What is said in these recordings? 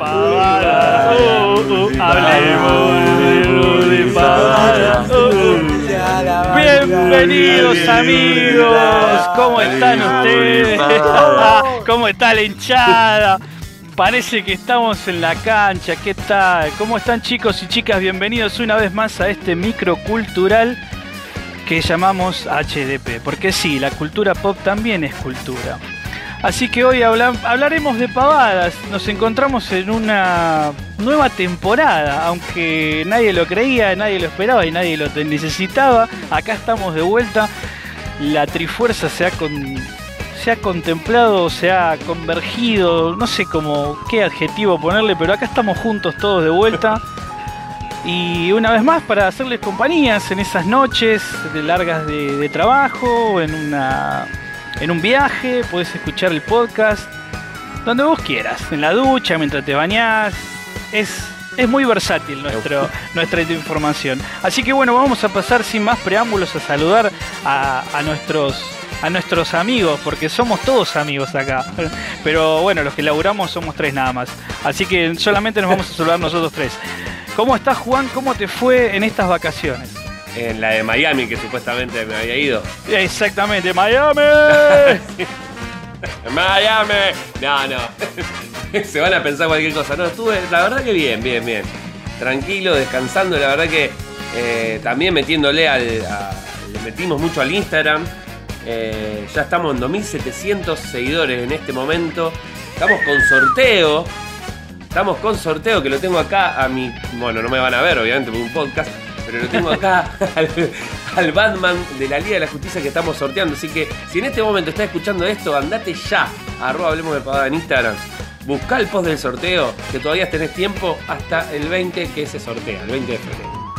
hablemos de uh. Bienvenidos amigos, ¿cómo están ustedes? ¿Cómo está la hinchada? Parece que estamos en la cancha, ¿qué tal? ¿Cómo están chicos y chicas? Bienvenidos una vez más a este micro cultural que llamamos HDP, porque sí, la cultura pop también es cultura. Así que hoy habla- hablaremos de pavadas. Nos encontramos en una nueva temporada, aunque nadie lo creía, nadie lo esperaba y nadie lo necesitaba. Acá estamos de vuelta. La Trifuerza se ha, con- se ha contemplado, se ha convergido, no sé cómo qué adjetivo ponerle, pero acá estamos juntos todos de vuelta. Y una vez más para hacerles compañías en esas noches largas de, de trabajo, en una en un viaje, puedes escuchar el podcast donde vos quieras, en la ducha, mientras te bañás. Es, es muy versátil nuestro, nuestra información. Así que bueno, vamos a pasar sin más preámbulos a saludar a, a nuestros a nuestros amigos, porque somos todos amigos acá. Pero bueno, los que laburamos somos tres nada más. Así que solamente nos vamos a saludar nosotros tres. ¿Cómo estás Juan? ¿Cómo te fue en estas vacaciones? En la de Miami, que supuestamente me había ido. Exactamente, Miami. ¡Miami! No, no. Se van a pensar cualquier cosa. No, estuve, la verdad que bien, bien, bien. Tranquilo, descansando. La verdad que eh, también metiéndole al. a- le metimos mucho al Instagram. Eh, ya estamos en 2700 seguidores en este momento. Estamos con sorteo. Estamos con sorteo que lo tengo acá a mi. Bueno, no me van a ver, obviamente, por un podcast. Pero lo tengo acá al, Batman de la Liga de la Justicia que estamos sorteando. Así que si en este momento estás escuchando esto, andate ya. Arroba hablemos de pavada en Instagram. Busca el post del sorteo, que todavía tenés tiempo hasta el 20 que se sortea, el 20 de febrero.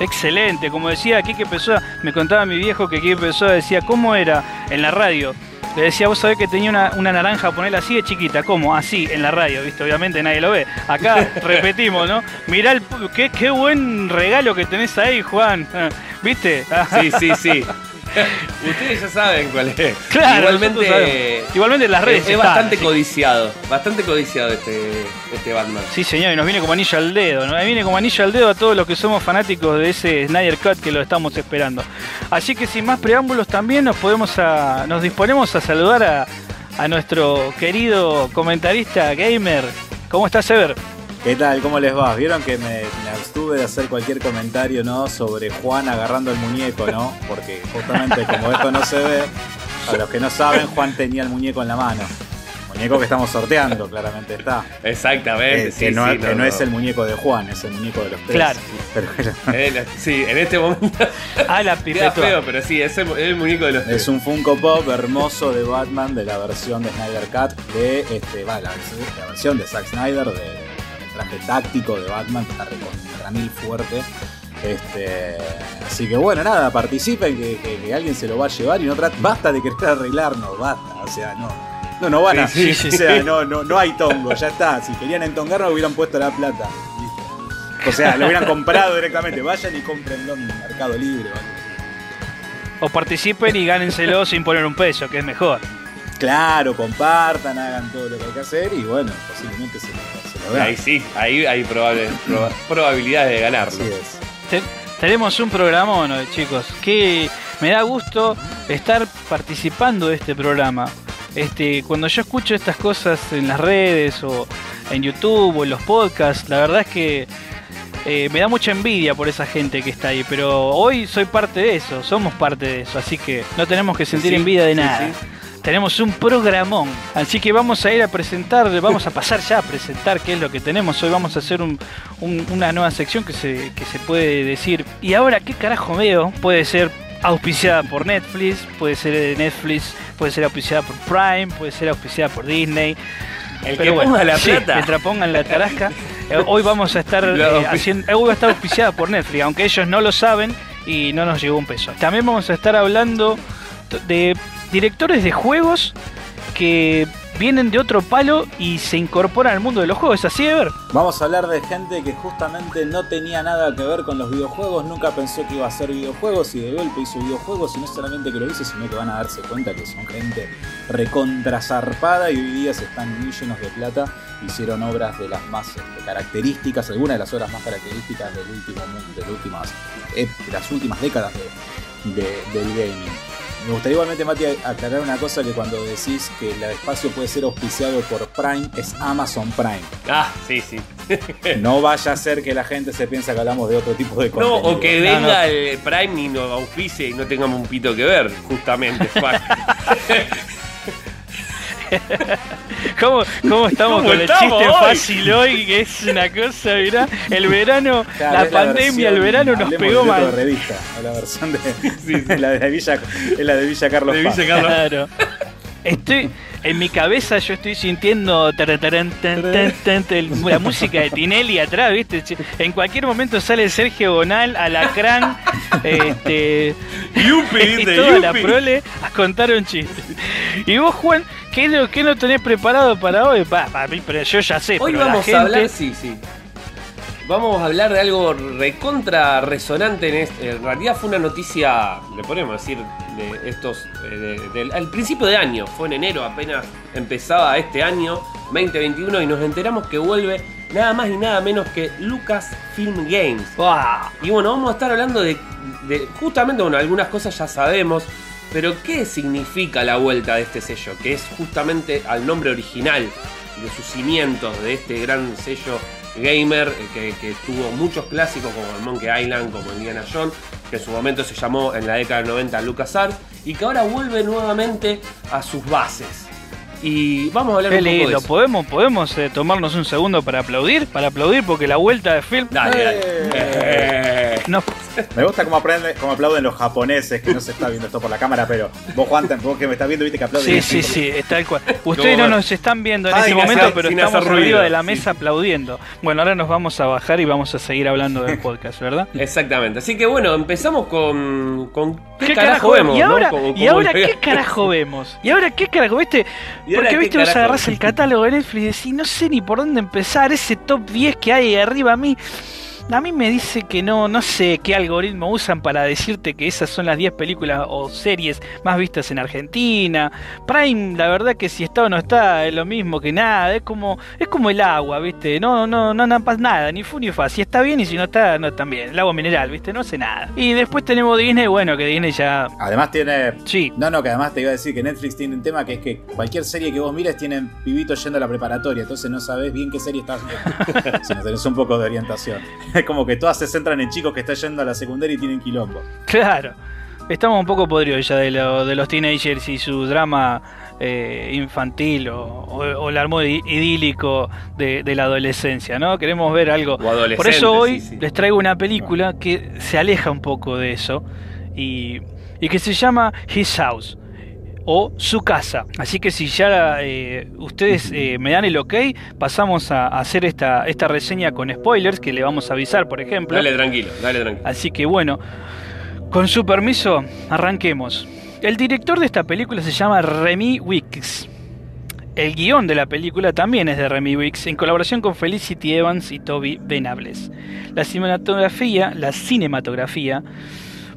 Excelente, como decía Kike Pessoa, me contaba mi viejo que Kike Pessoa decía cómo era en la radio. Le decía, vos sabés que tenía una, una naranja, ponerla así de chiquita, ¿cómo? Así, en la radio, ¿viste? Obviamente nadie lo ve. Acá repetimos, ¿no? Mirá el, qué, qué buen regalo que tenés ahí, Juan. ¿Viste? Sí, sí, sí. Ustedes ya saben cuál es. Claro, igualmente. Igualmente las redes es, es bastante codiciado. Bastante codiciado este, este Batman. Sí, señor, y nos viene como anillo al dedo, ¿no? Nos viene como anillo al dedo a todos los que somos fanáticos de ese Snyder Cut que lo estamos esperando. Así que sin más preámbulos también nos podemos a, nos disponemos a saludar a, a nuestro querido comentarista gamer. ¿Cómo estás, Ever? ¿Qué tal? ¿Cómo les va? Vieron que me, me abstuve de hacer cualquier comentario, ¿no? Sobre Juan agarrando el muñeco, ¿no? Porque justamente como esto no se ve, a los que no saben, Juan tenía el muñeco en la mano. Muñeco que estamos sorteando, claramente está. Exactamente. Eh, sí, que no, sí, que no es el muñeco de Juan, es el muñeco de los tres. Claro. Pero Eh, sí, en este momento Ah, la pipeta. feo, pero sí, es el, muñeco de los tres. es un Funko Pop hermoso de Batman de la versión de Snyder Cut de este, va, la, la versión de Zack Snyder de, traje táctico de Batman que está recontra mil fuerte. Este, así que bueno, nada, participen, que, que- que alguien se lo va a llevar y no. Basta de querer arreglarnos, basta. O sea, no. No, no van a. Sí, sí, o sea, no, no, no hay tongo, ya está. Si querían entongarnos, hubieran puesto la plata. O sea, lo hubieran comprado directamente. Vayan y cómprenlo en Mercado Libre. ¿vale? O participen y gánenselo sin poner un peso, que es mejor. Claro, compartan, hagan todo lo que hay que hacer y bueno, posiblemente se, Ahí sí, ahí hay probable- proba- probabilidades de ganarlo. Así es. Te- tenemos un programa, ¿no, chicos, que me da gusto estar participando de este programa. Este, cuando yo escucho estas cosas en las redes o en YouTube o en los podcasts, la verdad es que eh, me da mucha envidia por esa gente que está ahí. Pero hoy soy parte de eso, somos parte de eso, así que no tenemos que sentir Sí, envidia de sí, nada. sí. Tenemos un programón, así que vamos a ir a presentar, vamos a pasar ya a presentar qué es lo que tenemos. Hoy vamos a hacer un- un- una nueva sección que se, que se puede decir. Y ahora, ¿qué carajo veo? Puede ser auspiciada por Netflix, puede ser de Netflix, puede ser auspiciada por Prime, puede ser auspiciada por Disney. El Pero que bueno, ponga la sí, plata. mientras pongan la tarasca. Eh, hoy vamos a estar eh, haciendo, eh, hoy va a estar auspiciada por Netflix, aunque ellos no lo saben y no nos llegó un peso. También vamos a estar hablando de directores de juegos que vienen de otro palo y se incorporan al mundo de los juegos. ¿Es así, Ever? Vamos a hablar de gente que justamente no tenía nada que ver con los videojuegos, nunca pensó que iba a hacer videojuegos y de golpe hizo videojuegos y no solamente que lo hizo, sino que van a darse cuenta que son gente recontrazarpada y hoy día se están muy llenos de plata. Hicieron obras de las más este, características, algunas de las obras más características del último últimas, eh, de las últimas décadas de- del gaming. Me gustaría igualmente, Mati, aclarar una cosa que cuando decís que el espacio puede ser auspiciado por Prime, es Amazon Prime. Ah, sí, sí. No vaya a ser que la gente se piensa que hablamos de otro tipo de No, contenido. o que No, venga no. el Prime y nos auspicie y no tengamos un pito que ver, justamente. ¿Cómo, cómo estamos ¿Cómo con el estamos chiste hoy? fácil hoy? Que es una cosa, mirá. El verano, Claro, la pandemia, el versión- verano nos pegó mal. revista, o la versión de, es la de Villa, la de Villa Carlos De Paz. Villa Carlos. Claro. Estoy, en mi cabeza yo estoy sintiendo tan, tan, tan, la música de Tinelli atrás, ¿viste? En cualquier momento sale Sergio Bonal, Alacrán, este, Yupi, y toda la prole a contar un chiste. Y vos, Juan, ¿qué, no- qué no tenés preparado para hoy? Pa, pa, pero yo ya sé, Hoy pero la vamos gente... a hablar, sí, sí. Vamos a hablar de algo recontra resonante en este. En realidad fue una noticia, le podemos decir, de estos. eh, de- al principio de año, fue en enero, apenas empezaba este año, 2021, y nos enteramos que vuelve nada más y nada menos que Lucasfilm Games. Y bueno, vamos a estar hablando de, de- justamente, bueno, algunas cosas ya sabemos, pero ¿qué significa la vuelta de este sello? Que es justamente al nombre original de sus cimientos, de este gran sello gamer eh, que, tuvo muchos clásicos como el Monkey Island, como Indiana Jones, que en su momento se llamó en la década del 90 LucasArts, y que ahora vuelve nuevamente a sus bases. Y vamos a hablar Qué un poco de lindo, eso. ¿podemos, podemos eh, tomarnos un segundo para aplaudir? Para aplaudir porque la vuelta de film... Dale, dale. ¡Eh! Eh. No, Me gusta cómo, aprende, cómo aplauden los japoneses, que no se está viendo esto por la cámara, pero vos, Juan, vos que me estás viendo, viste que aplauden. Sí, sí, sí, es tal cual. Ustedes no nos están viendo en Ay, este momento, hacer- pero estamos hacer ruido, arriba de la sí. mesa aplaudiendo. Bueno, ahora nos vamos a bajar y vamos a seguir hablando del podcast, ¿verdad? Exactamente. Así que bueno, empezamos con. con ¿Qué, ¿Qué carajo, vemos? ¿Y no? ahora, Como- ¿y ahora qué carajo vemos? ¿Y ahora qué carajo? ¿Viste? ¿Y ahora Porque viste, vos agarrás el catálogo de Netflix y decís, no sé ni por dónde empezar, ese top 10 que hay arriba a mí. A mí me dice que no, no sé qué algoritmo usan para decirte que esas son las 10 películas o series más vistas en Argentina. Prime, la verdad que si está o no está, es lo mismo que nada, es como, es como el agua, ¿viste? No, no, no, no pasa nada, ni fu ni fa. Si está bien y si no está, no está bien. El agua mineral, ¿viste? No sé nada. Y después tenemos Disney, bueno, que Disney ya. Además tiene... Sí, No, no, que además te iba a decir que Netflix tiene un tema que es que cualquier serie que vos mires tienen pibitos yendo a la preparatoria, entonces no sabés bien qué serie estás viendo. si no tenés un poco de orientación. Es como que todas se centran en chicos que están yendo a la secundaria y tienen quilombo. Claro. Estamos un poco podridos ya de, lo- de los teenagers y su drama eh, infantil o, o- o el i- idílico de, de la adolescencia, ¿no? Queremos ver algo. Por eso hoy sí, sí. les traigo una película que se aleja un poco de eso y, y que se llama His House o Su Casa. Así que si ya eh, ustedes eh, me dan el ok, pasamos a, a hacer esta, esta reseña con spoilers que le vamos a avisar, por ejemplo. Dale tranquilo, dale tranquilo. Así que bueno, con su permiso, arranquemos. El director de esta película se llama Remy Wicks. El guion de la película también es de Remy Wicks, en colaboración con Felicity Evans y Toby Venables. La cinematografía, la cinematografía,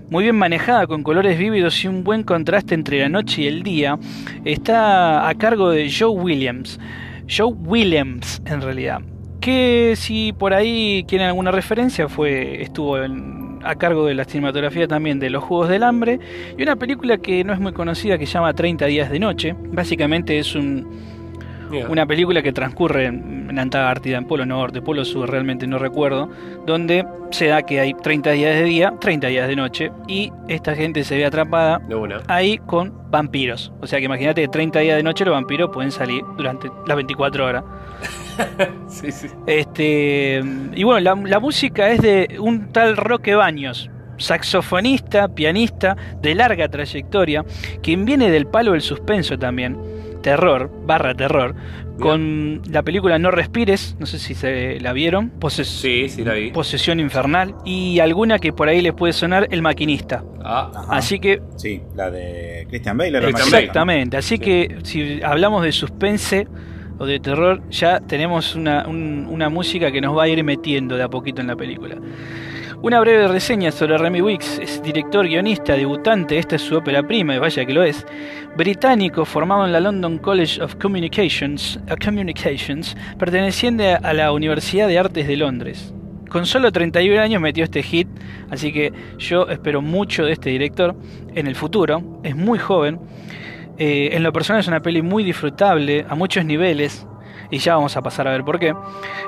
muy bien manejada con colores vívidos y un buen contraste entre la noche y el día, está a cargo de Joe Williams. Joe Williams, en realidad. Que si por ahí quieren alguna referencia, fue estuvo en- a cargo de la cinematografía también de Los Juegos del Hambre y una película que no es muy conocida que se llama 30 días de noche. Básicamente es un, Una película que transcurre en, en Antártida, en Polo Norte, Polo Sur, realmente no recuerdo, donde se da que hay 30 días de día, 30 días de noche, y esta gente se ve atrapada ahí con vampiros. O sea que imagínate que 30 días de noche los vampiros pueden salir durante las 24 horas. Sí, sí. Este, y bueno, la, la música es de un tal Roque Baños, saxofonista, pianista de larga trayectoria, quien viene del palo del suspenso también. Terror, barra terror, con la película No Respires, no sé si se la vieron, Poses Sí, sí la vi. Posesión Infernal, y alguna que por ahí les puede sonar, El Maquinista. Ah. Así que, Sí, la de Christian Bale. Maquinista, exactamente, así Sí. que si hablamos de suspense o de terror, ya tenemos una, un- una música que nos va a ir metiendo de a poquito en la película. Una breve reseña sobre Remy Wicks, es director, guionista, debutante, esta es su ópera prima, y vaya que lo es, británico formado en la London College of Communications, uh, perteneciente a la Universidad de Artes de Londres. Con solo 31 años metió este hit, así que yo espero mucho de este director en el futuro, es muy joven, eh, en lo personal es una peli muy disfrutable a muchos niveles, y ya vamos a pasar a ver por qué.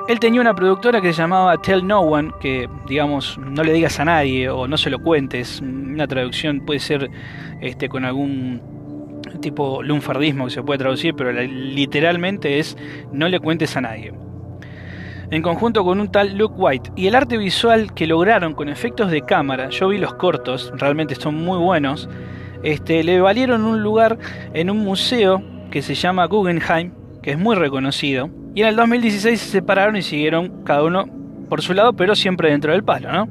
Él tenía una productora que se llamaba Tell No One, que digamos, no le digas a nadie o no se lo cuentes. Una traducción puede ser este, con algún tipo lunfardismo que se puede traducir, pero literalmente es no le cuentes a nadie. En conjunto con un tal Luke White. Y el arte visual que lograron con efectos de cámara, yo vi los cortos, realmente son muy buenos. Este, le valieron un lugar en un museo que se llama Guggenheim, que es muy reconocido. Y en el 2016 se separaron y siguieron cada uno por su lado, pero siempre dentro del palo, ¿no?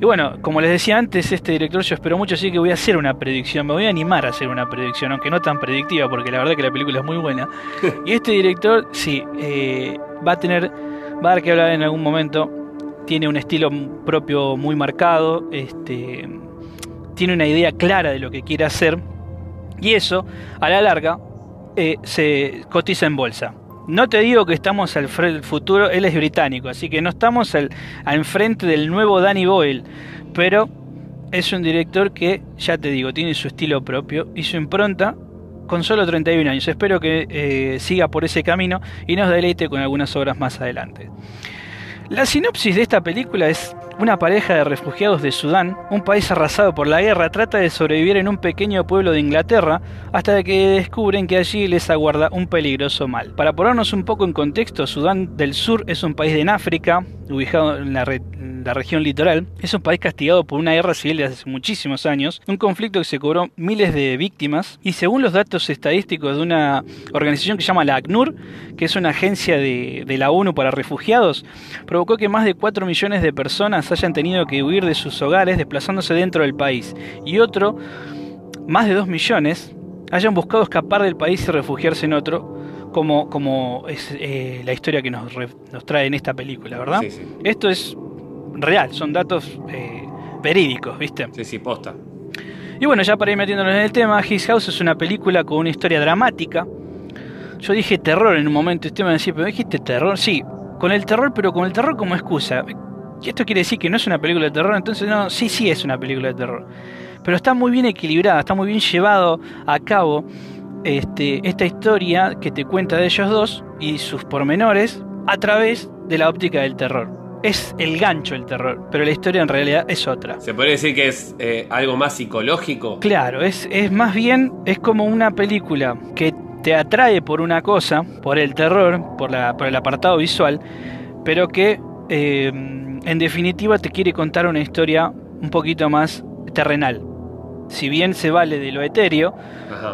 Y bueno, como les decía antes, este director yo espero mucho, así que voy a hacer una predicción, me voy a animar a hacer una predicción, aunque no tan predictiva, porque la verdad que la película es muy buena. Y este director, sí, eh, va a tener, va a dar que hablar en algún momento, tiene un estilo propio muy marcado, este, tiene una idea clara de lo que quiere hacer, y eso, a la larga, eh, se cotiza en bolsa. No te digo que estamos al futuro, él es británico, así que no estamos al, enfrente del nuevo Danny Boyle, pero es un director que, ya te digo, tiene su estilo propio y su impronta con solo 31 años. Espero que eh, siga por ese camino y nos deleite con algunas obras más adelante. La sinopsis de esta película es una pareja de refugiados de Sudán, un país arrasado por la guerra, trata de sobrevivir en un pequeño pueblo de Inglaterra hasta que descubren que allí les aguarda un peligroso mal. Para ponernos un poco en contexto, Sudán del Sur es un país en África, ubicado en la, región litoral. Es un país castigado por una guerra civil de hace muchísimos años, un conflicto que se cobró miles de víctimas y según los datos estadísticos de una organización que se llama la ACNUR, que es una agencia de, de la ONU para refugiados, provocó que más de 4 millones de personas hayan tenido que huir de sus hogares desplazándose dentro del país y otro, más de 2 millones, hayan buscado escapar del país y refugiarse en otro, como, como es eh, la historia que nos, re- nos trae en esta película, ¿verdad? Sí, sí. Esto es real, son datos eh, verídicos, ¿viste? Sí, sí, posta. Y bueno, ya para ir metiéndonos en el tema, His House es una película con una historia dramática. Yo dije terror en un momento, y usted me va a decir, pero dijiste terror, sí, con el terror, pero con el terror como excusa. ¿Y esto quiere decir que no es una película de terror? Entonces, no, sí, sí es una película de terror. Pero está muy bien equilibrada, está muy bien llevado a cabo este, esta historia que te cuenta de ellos dos y sus pormenores a través de la óptica del terror. Es el gancho el terror, pero la historia en realidad es otra. ¿Se podría decir que es eh, algo más psicológico? Claro, es, es más bien, es como una película que te atrae por una cosa, por el terror, por, la, por el apartado visual, pero que eh, en definitiva te quiere contar una historia un poquito más terrenal. Si bien se vale de lo etéreo,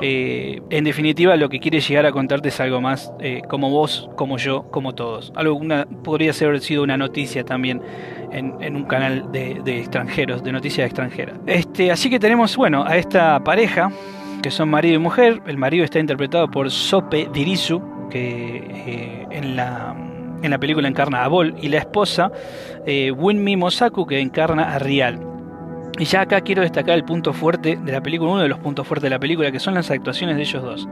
eh, en definitiva lo que quiere llegar a contarte es algo más eh, como vos, como yo, como todos. Algo una, podría haber sido una noticia también en, en un canal de, de extranjeros, de noticias extranjeras. Este, así que tenemos, bueno, a esta pareja, que son marido y mujer. El marido está interpretado por Sope Dirisu, que eh, en la en la película encarna a Bol, y la esposa, eh, Winmi Mosaku, que encarna a Rial. Y ya acá quiero destacar el punto fuerte de la película, uno de los puntos fuertes de la película, que son las actuaciones de ellos dos.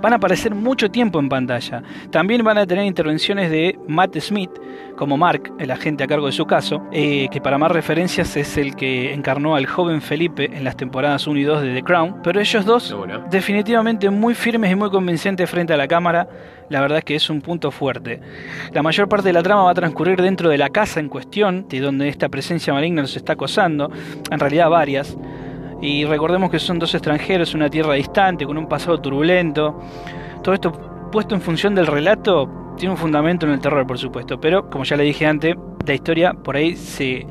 Van a aparecer mucho tiempo en pantalla. También van a tener intervenciones de Matt Smith, como Mark, el agente a cargo de su caso, eh, que para más referencias es el que encarnó al joven Felipe en las temporadas 1 y 2 de The Crown. Pero ellos dos, bueno. definitivamente muy firmes y muy convincentes frente a la cámara, la verdad es que es un punto fuerte. La mayor parte de la trama va a transcurrir dentro de la casa en cuestión, de donde esta presencia maligna nos está acosando, en realidad varias. Y recordemos que son dos extranjeros, una tierra distante, con un pasado turbulento. Todo esto puesto en función del relato tiene un fundamento en el terror, por supuesto, pero como ya le dije antes, la historia por ahí se,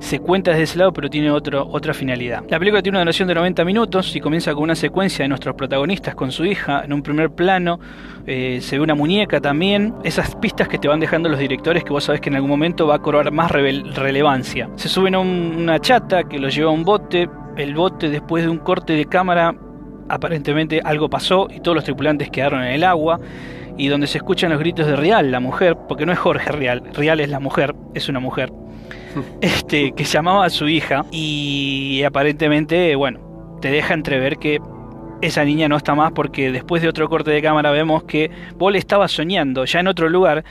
se cuenta desde ese lado, pero tiene otra finalidad. La película tiene una duración de 90 minutos y comienza con una secuencia de nuestros protagonistas con su hija en un primer plano. Eh, se ve una muñeca también. Esas pistas que te van dejando los directores que vos sabés que en algún momento va a cobrar más relevancia. Se suben a una chata que los lleva a un bote. El bote, después de un corte de cámara, aparentemente algo pasó y todos los tripulantes quedaron en el agua y donde se escuchan los gritos de Real, la mujer, porque no es Jorge Real, Real es la mujer, es una mujer, este, que llamaba a su hija y aparentemente, bueno, te deja entrever que esa niña no está más porque después de otro corte de cámara vemos que Bol estaba soñando ya en otro lugar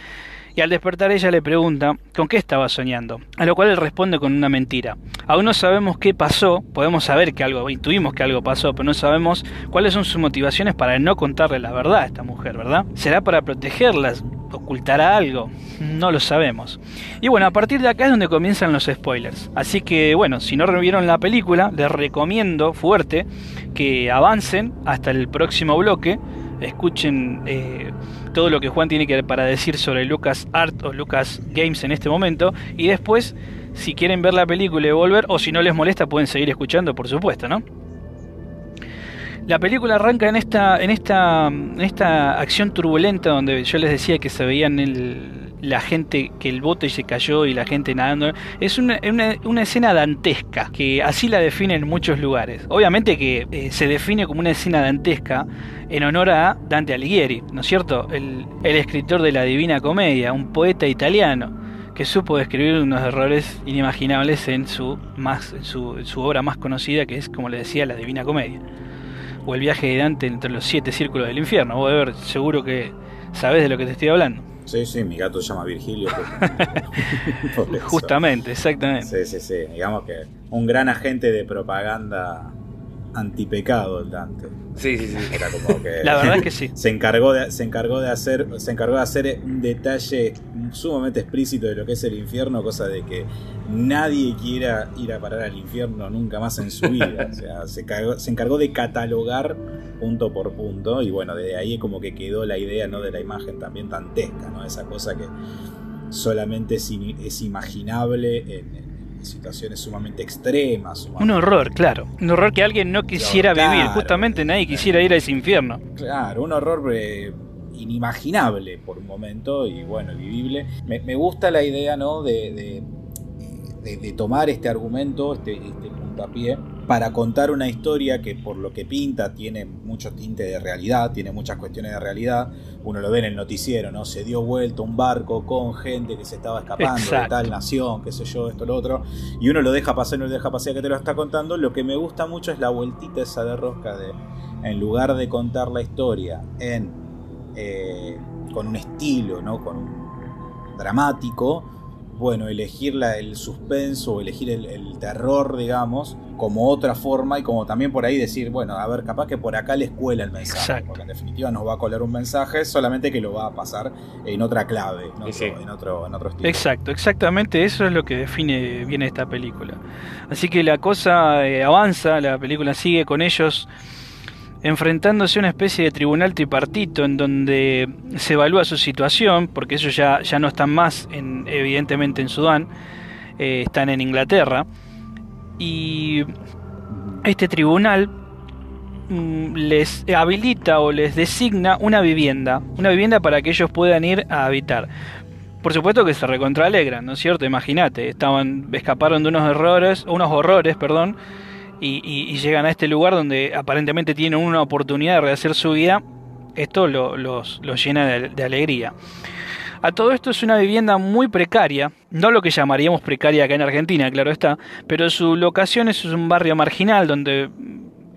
y al despertar ella le pregunta con qué estaba soñando, a lo cual él responde con una mentira. Aún no sabemos qué pasó, podemos saber que algo, intuimos que algo pasó, pero no sabemos cuáles son sus motivaciones para no contarle la verdad a esta mujer, ¿verdad? ¿Será para protegerlas? ¿Ocultará algo? No lo sabemos. Y bueno, a partir de acá es donde comienzan los spoilers. Así que bueno, si no revieron la película, les recomiendo fuerte que avancen hasta el próximo bloque escuchen eh, todo lo que Juan tiene que para decir sobre Lucas Art o Lucas Games en este momento y después si quieren ver la película y volver o si no les molesta pueden seguir escuchando por supuesto, ¿no? La película arranca en esta, en esta, en esta acción turbulenta donde yo les decía que se veían el, la gente, que el bote se cayó y la gente nadando. Es una, una, escena dantesca, que así la define en muchos lugares. Obviamente que eh, se define como una escena dantesca en honor a Dante Alighieri, ¿no es cierto? El, escritor de la Divina Comedia, un poeta italiano que supo describir unos errores inimaginables en su, más, su, su obra más conocida, que es, como le decía, la Divina Comedia. O el viaje de Dante entre los siete círculos del infierno. Vos, ver, seguro que sabés de lo que te estoy hablando. Sí, sí, mi gato se llama Virgilio. Justamente, exactamente. Sí, sí, sí. Digamos que un gran agente de propaganda antipecado el Dante. Sí, sí, sí. Era como que la verdad es que sí. Se encargó de, se encargó de hacer, se encargó de hacer un detalle sumamente explícito de lo que es el infierno, cosa de que nadie quiera ir a parar al infierno nunca más en su vida. O sea, se, se encargó de catalogar punto por punto y bueno, desde ahí como que quedó la idea ¿no? de la imagen también tantesca, ¿no? Esa cosa que solamente es, es imaginable en, situaciones sumamente extremas. Un horror, claro. Un horror que alguien no quisiera vivir. Justamente nadie quisiera ir a ese infierno. Claro, un horror eh, inimaginable por un momento y bueno, vivible. Me, gusta la idea, ¿no? De, de, tomar este argumento, este, este puntapié para contar una historia que por lo que pinta tiene mucho tinte de realidad, tiene muchas cuestiones de realidad. Uno lo ve en el noticiero, ¿no? Se dio vuelta un barco con gente que se estaba escapando de tal nación, qué sé yo, esto, lo otro. Y uno lo deja pasar, no lo deja pasar que te lo está contando. Lo que me gusta mucho es la vueltita esa de rosca de, en lugar de contar la historia en, eh, con un estilo, ¿no? Con un dramático, bueno, elegir el suspenso o elegir el, terror, digamos, como otra forma y como también por ahí decir, bueno, a ver, capaz que por acá les cuela el mensaje, porque en definitiva nos va a colar un mensaje, solamente que lo va a pasar en otra clave, en otro, en otro, estilo. Exacto, exactamente eso es lo que define bien esta película. Así que la cosa eh, avanza, la película sigue con ellos enfrentándose a una especie de tribunal tripartito en donde se evalúa su situación, porque ellos ya, ya no están más, en, evidentemente, en Sudán, eh, están en Inglaterra, y este tribunal mm, les habilita o les designa una vivienda, una vivienda para que ellos puedan ir a habitar. Por supuesto que se recontralegran, ¿no es cierto? Imagínate, estaban, escaparon de unos errores, unos horrores, perdón, y, llegan a este lugar donde aparentemente tienen una oportunidad de rehacer su vida, esto los, llena de, alegría. A todo esto es una vivienda muy precaria, no lo que llamaríamos precaria acá en Argentina, claro está, pero su locación es un barrio marginal donde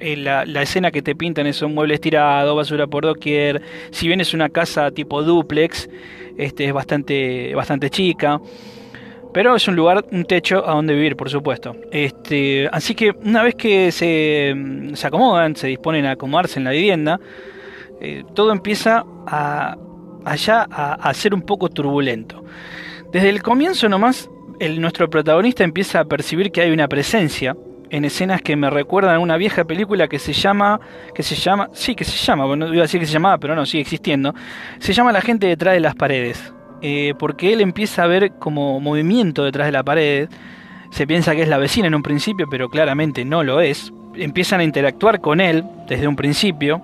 eh, la, escena que te pintan es un mueble estirado, basura por doquier, si bien es una casa tipo duplex, este, es bastante, bastante chica. Pero es un lugar, un techo a donde vivir, por supuesto. Este, así que una vez que se, mm, se acomodan, se disponen a acomodarse en la vivienda, eh, todo empieza a, allá a, ser un poco turbulento. Desde el comienzo nomás, el, nuestro protagonista empieza a percibir que hay una presencia en escenas que me recuerdan a una vieja película que se llama, que se llama, sí, que se llama, bueno, iba a decir que se llamaba, pero no, sigue existiendo. Se llama La gente detrás de las paredes. Eh, porque él empieza a ver como movimiento detrás de la pared, se piensa que es la vecina en un principio, pero claramente no lo es. Empiezan a interactuar con él desde un principio.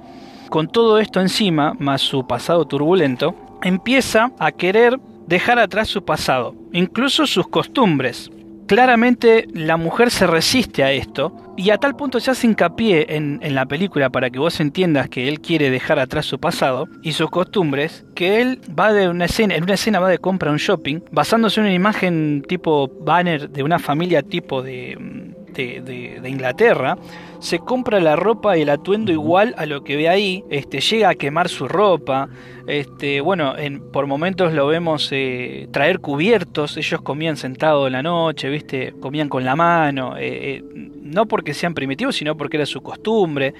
Con todo esto encima, más su pasado turbulento, empieza a querer dejar atrás su pasado, incluso sus costumbres. Claramente la mujer se resiste a esto y a tal punto se hace hincapié en, en, la película para que vos entiendas que él quiere dejar atrás su pasado y sus costumbres, que él va de una escena, en una escena va de compra a un shopping, basándose en una imagen tipo banner de una familia tipo de, de, de, de Inglaterra, se compra la ropa y el atuendo igual a lo que ve ahí, este, llega a quemar su ropa, este, bueno, en, por momentos lo vemos eh, traer cubiertos, ellos comían sentados en la noche, viste, comían con la mano, eh, eh, no porque sean primitivos, sino porque era su costumbre.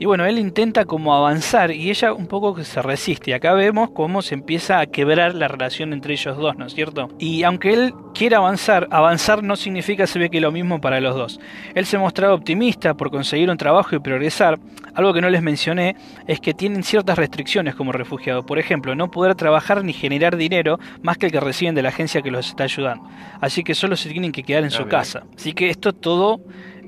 Y bueno, él intenta como avanzar y ella un poco que se resiste. Acá vemos cómo se empieza a quebrar la relación entre ellos dos, ¿no es cierto? Y aunque él quiera avanzar, avanzar no significa se ve que lo mismo para los dos. Él se mostraba optimista por conseguir un trabajo y progresar. Algo que no les mencioné es que tienen ciertas restricciones como refugiado. Por ejemplo, no poder trabajar ni generar dinero más que el que reciben de la agencia que los está ayudando. Así que solo se tienen que quedar en su casa. Así que esto todo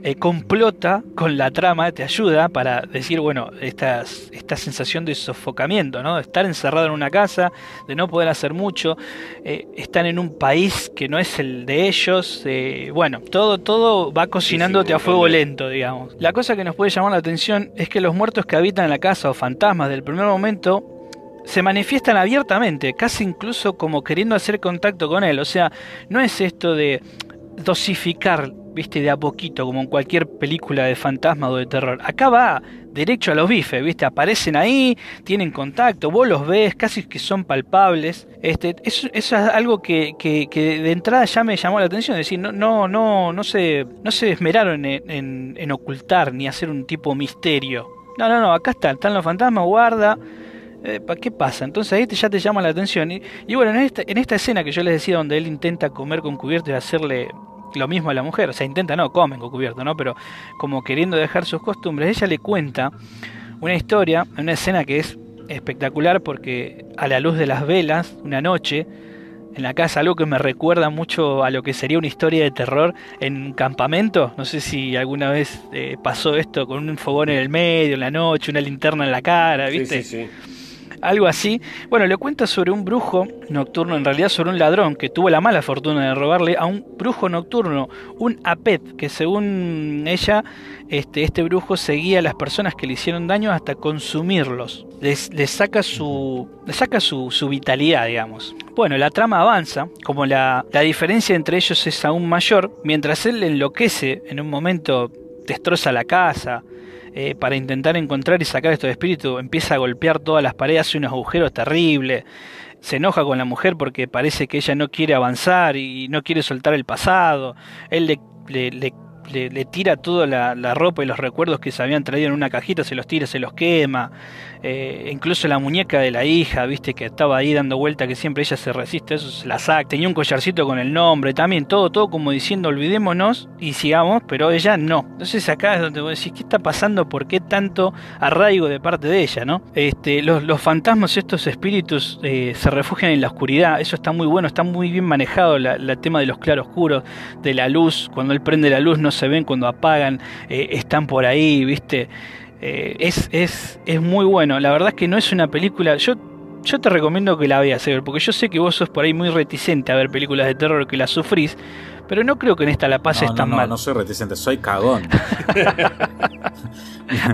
eh, complota con la trama, te ayuda para decir, bueno, esta, esta sensación de sofocamiento, ¿no? De estar encerrado en una casa, de no poder hacer mucho, eh, están en un país que no es el de ellos, eh, bueno, todo, todo va cocinándote sí, sí, a fuego lento, digamos. La cosa que nos puede llamar la atención es que los muertos que habitan en la casa o fantasmas del primer momento se manifiestan abiertamente, casi incluso como queriendo hacer contacto con él. O sea, no es esto de dosificar, viste, de a poquito, como en cualquier película de fantasma o de terror. Acá va derecho a los bifes, viste, aparecen ahí, tienen contacto, vos los ves, casi que son palpables. Este, eso, es algo que, que, que, de entrada ya me llamó la atención, es decir, no, no, no, no se, no se esmeraron en, en, en ocultar ni hacer un tipo misterio. No, no, no, acá están, están los fantasmas, guarda. Eh, ¿Qué pasa? Entonces ahí te, ya te llama la atención. Y, y, bueno, en esta, en esta escena que yo les decía, donde él intenta comer con cubierto y hacerle lo mismo a la mujer, o sea, intenta no, comen con cubierto, ¿no? Pero como queriendo dejar sus costumbres, ella le cuenta una historia, una escena que es espectacular porque a la luz de las velas, una noche, en la casa, algo que me recuerda mucho a lo que sería una historia de terror en un campamento. No sé si alguna vez eh, pasó esto con un fogón en el medio, en la noche, una linterna en la cara, ¿viste? Sí, sí, sí algo así. Bueno, le cuenta sobre un brujo nocturno, en realidad sobre un ladrón que tuvo la mala fortuna de robarle a un brujo nocturno, un apet, que según ella, este, este brujo seguía a las personas que le hicieron daño hasta consumirlos. Les, saca, su, les saca su, vitalidad, digamos. Bueno, la trama avanza, como la, la diferencia entre ellos es aún mayor, mientras él enloquece en un momento destroza la casa, eh, para intentar encontrar y sacar estos espíritus, empieza a golpear todas las paredes, hace unos agujeros terribles, se enoja con la mujer porque parece que ella no quiere avanzar y no quiere soltar el pasado, él le, le, le le, tira toda la, la, ropa y los recuerdos que se habían traído en una cajita, se los tira, se los quema. Eh, incluso la muñeca de la hija, viste, que estaba ahí dando vuelta, que siempre ella se resiste, eso se la saca. Tenía un collarcito con el nombre, también todo, todo como diciendo olvidémonos y sigamos, pero ella no. Entonces acá es donde vos decís, ¿qué está pasando? ¿Por qué tanto arraigo de parte de ella, no? Este, los, los fantasmas, estos espíritus, eh, se refugian en la oscuridad, eso está muy bueno, está muy bien manejado el tema de los claroscuros, de la luz, cuando él prende la luz no se ven, cuando apagan, eh, están por ahí, viste. Eh, es, es, es muy bueno. La verdad es que no es una película. Yo, yo te recomiendo que la veas, Ever, porque yo sé que vos sos por ahí muy reticente a ver películas de terror que las sufrís, pero no creo que en esta la pases no, tan no, mal. No, soy reticente, soy cagón.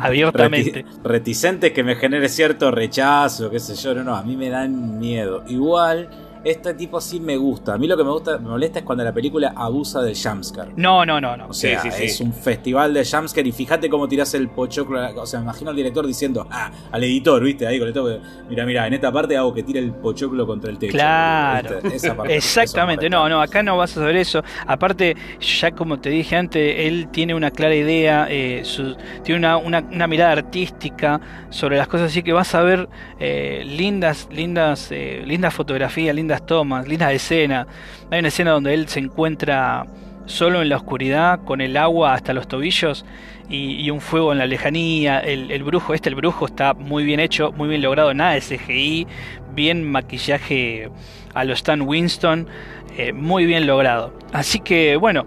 Abiertamente. Reti reticente que me genere cierto rechazo, qué sé yo. No, no, a mí me dan miedo. Igual este tipo sí me gusta. A mí lo que me gusta, me molesta es cuando la película abusa del jumpscare. No, no, no, no. O sea, sí, sí, sí. es un festival de jumpscare y fíjate cómo tirás el pochoclo. O sea, me imagino al director diciendo, ah, al editor, ¿viste? Ahí con el toque. Mira, mira, en esta parte hago que tire el pochoclo contra el techo. Claro. Esa parte, Exactamente. No, no, acá no vas a saber eso. Aparte, ya como te dije antes, él tiene una clara idea, eh, su, tiene una, una, una, mirada artística sobre las cosas, así que vas a ver eh, lindas, lindas, eh, lindas fotografías, lindas tomas, lindas escenas. Hay una escena donde él se encuentra solo en la oscuridad, con el agua hasta los tobillos y, un fuego en la lejanía. El, brujo, este, el brujo, está muy bien hecho, muy bien logrado, nada de CGI, bien maquillaje a los Stan Winston, eh, muy bien logrado. Así que bueno.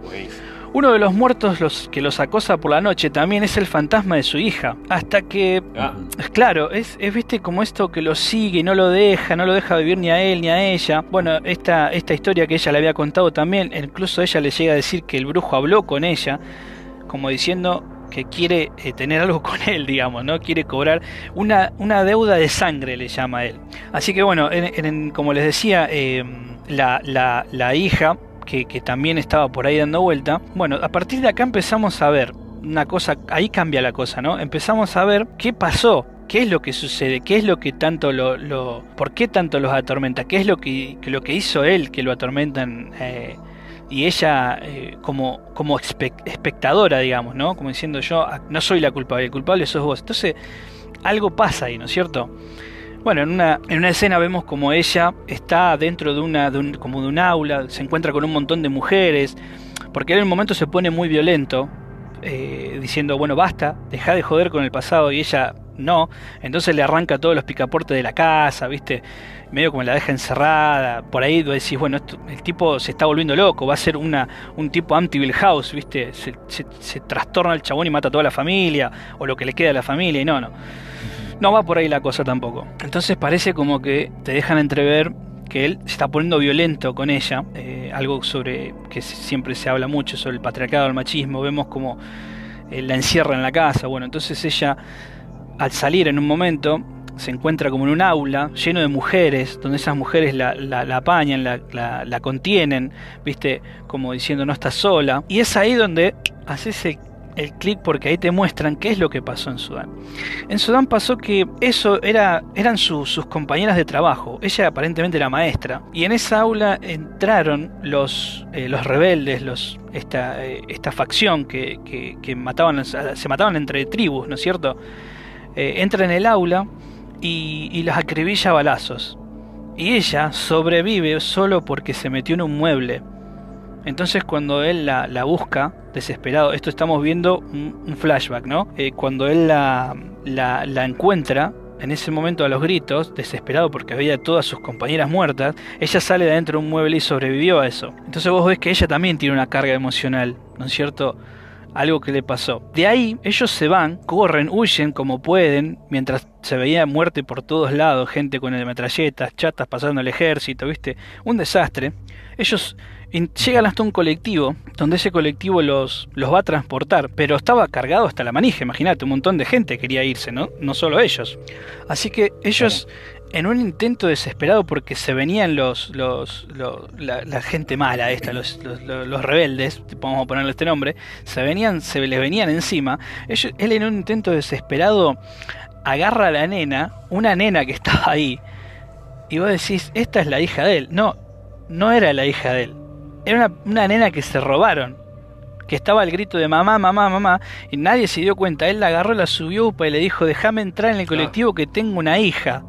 Uno de los muertos los que los acosa por la noche también es el fantasma de su hija. Hasta que, ah. claro, es, es, viste como esto que lo sigue y no lo deja, no lo deja vivir ni a él ni a ella. Bueno, esta, esta historia que ella le había contado también, incluso ella le llega a decir que el brujo habló con ella, como diciendo que quiere eh, tener algo con él, digamos, ¿no? Quiere cobrar una, una deuda de sangre, le llama él. Así que bueno, como les decía, eh, la, la, la hija que, también estaba por ahí dando vuelta. Bueno, a partir de acá empezamos a ver una cosa, ahí cambia la cosa, ¿no? Empezamos a ver qué pasó, qué es lo que sucede, qué es lo que tanto lo, por qué tanto los atormenta, qué es lo que, lo que hizo él que lo atormentan eh, y ella eh, como, como espectadora, digamos, ¿no? Como diciendo yo, ah, no soy la culpable, el culpable sos vos. Entonces, algo pasa ahí, ¿no es cierto? Bueno, en una, en una escena vemos como ella está dentro de una, como de un aula, se encuentra con un montón de mujeres, porque en un momento se pone muy violento, eh, diciendo, bueno, basta, deja de joder con el pasado, y ella no, entonces le arranca todos los picaportes de la casa, ¿viste? Medio como la deja encerrada, por ahí decís, bueno, el tipo se está volviendo loco, va a ser una, un tipo Amityville House, ¿viste? Se, se, se trastorna el chabón y mata a toda la familia, o lo que le queda a la familia, y no, no. No va por ahí la cosa tampoco. Entonces parece como que te dejan entrever que él se está poniendo violento con ella, eh, algo sobre que siempre se habla mucho sobre el patriarcado, el machismo, vemos como él la encierra en la casa, bueno, entonces ella al salir en un momento se encuentra como en un aula lleno de mujeres, donde esas mujeres la, la, apañan, la, la, contienen, viste, como diciendo no estás sola, y es ahí donde hace ese el clic porque ahí te muestran qué es lo que pasó en Sudán. En Sudán pasó que eso era, eran sus compañeras de trabajo. Ella aparentemente era maestra. Y en esa aula entraron los, eh, los rebeldes, los, esta, eh, esta facción que, que, mataban, se mataban entre tribus, ¿no es cierto? Eh, entra en el aula y, y los acribilla a balazos. Y ella sobrevive solo porque se metió en un mueble entonces cuando él la, busca, desesperado, esto estamos viendo un, flashback, ¿no? Eh, cuando él la, encuentra, en ese momento a los gritos, desesperado porque había todas sus compañeras muertas, ella sale de adentro de un mueble y sobrevivió a eso. Entonces vos ves que ella también tiene una carga emocional, ¿no es cierto? Algo que le pasó. De ahí ellos se van, corren, huyen como pueden, mientras se veía muerte por todos lados, gente con metralletas, chatas pasando el ejército, ¿viste? Un desastre. Ellos llegan hasta un colectivo, donde ese colectivo los, los va a transportar, pero estaba cargado hasta la manija, imagínate, un montón de gente quería irse, ¿no? No solo ellos. Así que ellos, en un intento desesperado porque se venían los, los, la, gente mala esta, los, los, rebeldes, vamos a ponerle este nombre, se venían, se les venían encima, ellos, él en un intento desesperado agarra a la nena, una nena que estaba ahí, y vos decís, esta es la hija de él. No, no era la hija de él era una, nena que se robaron. Que estaba al grito de mamá, mamá, mamá. Y nadie se dio cuenta. Él la agarró, la subió y le dijo: Déjame entrar en el colectivo que tengo una hija.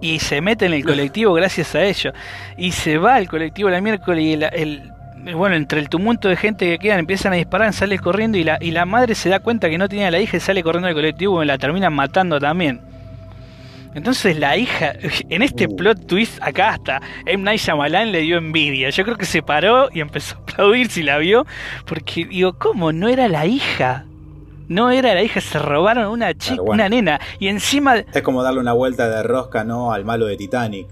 Y se mete en el colectivo gracias a ello. Y se va al colectivo la miércoles y el, bueno, entre el tumulto de gente que quedan, empiezan a disparar, sale corriendo y la, y la madre se da cuenta que no tenía la hija y sale corriendo al colectivo y la terminan matando también. Entonces la hija, en este uh. plot twist acá hasta M. Night Shyamalan le dio envidia. Yo creo que se paró y empezó a aplaudir si la vio. Porque digo, ¿cómo? No era la hija. No era la hija, se robaron una chica, una nena. Y encima... Es como darle una vuelta de rosca, ¿no? Al malo de Titanic.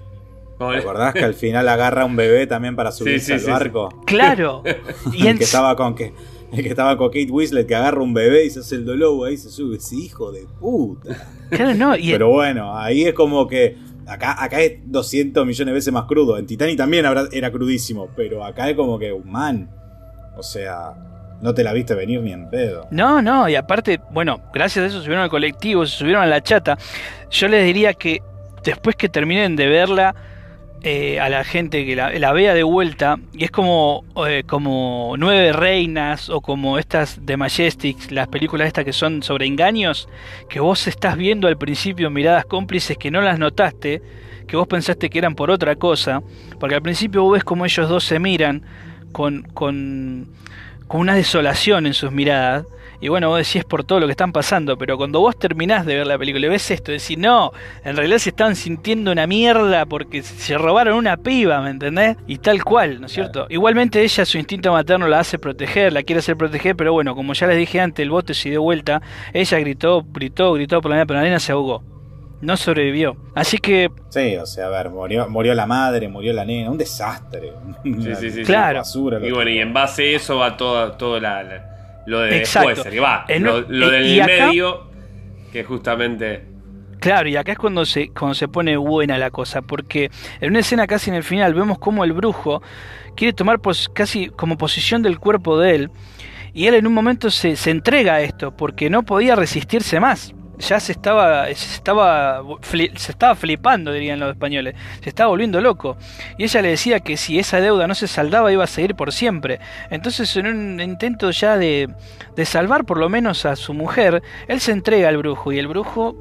¿Te acordás que al final agarra un bebé también para subirse al barco? Claro. y en... que estaba con que el que estaba con Kate Winslet que agarra un bebé y se hace el dolor ahí se sube ese hijo de puta. Claro, no. Pero bueno, ahí es como que acá, acá es 200 millones de veces más crudo. En Titanic también era crudísimo, pero acá es como que, man, o sea, no te la viste venir ni en pedo. No, no, y aparte, bueno, gracias a eso subieron al colectivo, se subieron a la chata. Yo les diría que después que terminen de verla eh, a la gente que la, vea de vuelta y es como, eh, como Nueve Reinas o como estas de Majestics, las películas estas que son sobre engaños, que vos estás viendo al principio miradas cómplices que no las notaste, que vos pensaste que eran por otra cosa, porque al principio vos ves como ellos dos se miran con, con, con una desolación en sus miradas. Y bueno, vos decís por todo lo que están pasando, pero cuando vos terminás de ver la película y ves esto, decís, no, en realidad se estaban sintiendo una mierda porque se robaron una piba, ¿me entendés? Y tal cual, ¿no es cierto? Igualmente ella, su instinto materno la hace proteger, la quiere hacer proteger, pero bueno, como ya les dije antes, el bote se dio vuelta, ella gritó, gritó, gritó por la nena, pero la nena se ahogó. No sobrevivió. Así que. Sí, o sea, a ver, murió, murió la madre, murió la nena, un desastre. Sí, sí, sí. Claro. Basura, Y bueno, y en base a eso va todo la, la- lo de Exacto. después, que va, En- lo, del acá- medio, que justamente... Claro, y acá es cuando se, cuando se pone buena la cosa, porque en una escena casi en el final vemos como el brujo quiere tomar pos- casi como posición del cuerpo de él, y él en un momento se, se entrega a esto, porque no podía resistirse más. Ya se estaba, se estaba, se estaba flipando, dirían los españoles, se estaba volviendo loco. Y ella le decía que si esa deuda no se saldaba iba a seguir por siempre. Entonces en un intento ya de, de salvar por lo menos a su mujer, él se entrega al brujo y el brujo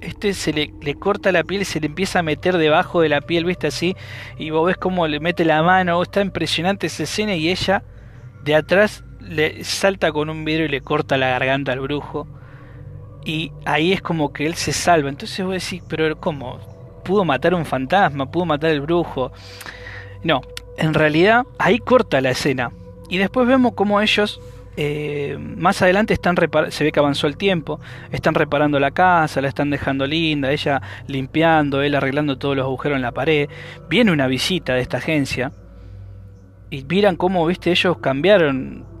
este se le, le corta la piel y se le empieza a meter debajo de la piel, viste así, y vos ves cómo le mete la mano, está impresionante esa escena y ella de atrás le salta con un vidrio y le corta la garganta al brujo. Y ahí es como que él se salva. Entonces vos decís, pero ¿cómo? ¿Pudo matar un fantasma? ¿Pudo matar al brujo? No, en realidad ahí corta la escena. Y después vemos cómo ellos eh, más adelante están se ve que avanzó el tiempo, están reparando la casa, la están dejando linda, ella limpiando, él arreglando todos los agujeros en la pared. Viene una visita de esta agencia y miran cómo, viste, ellos cambiaron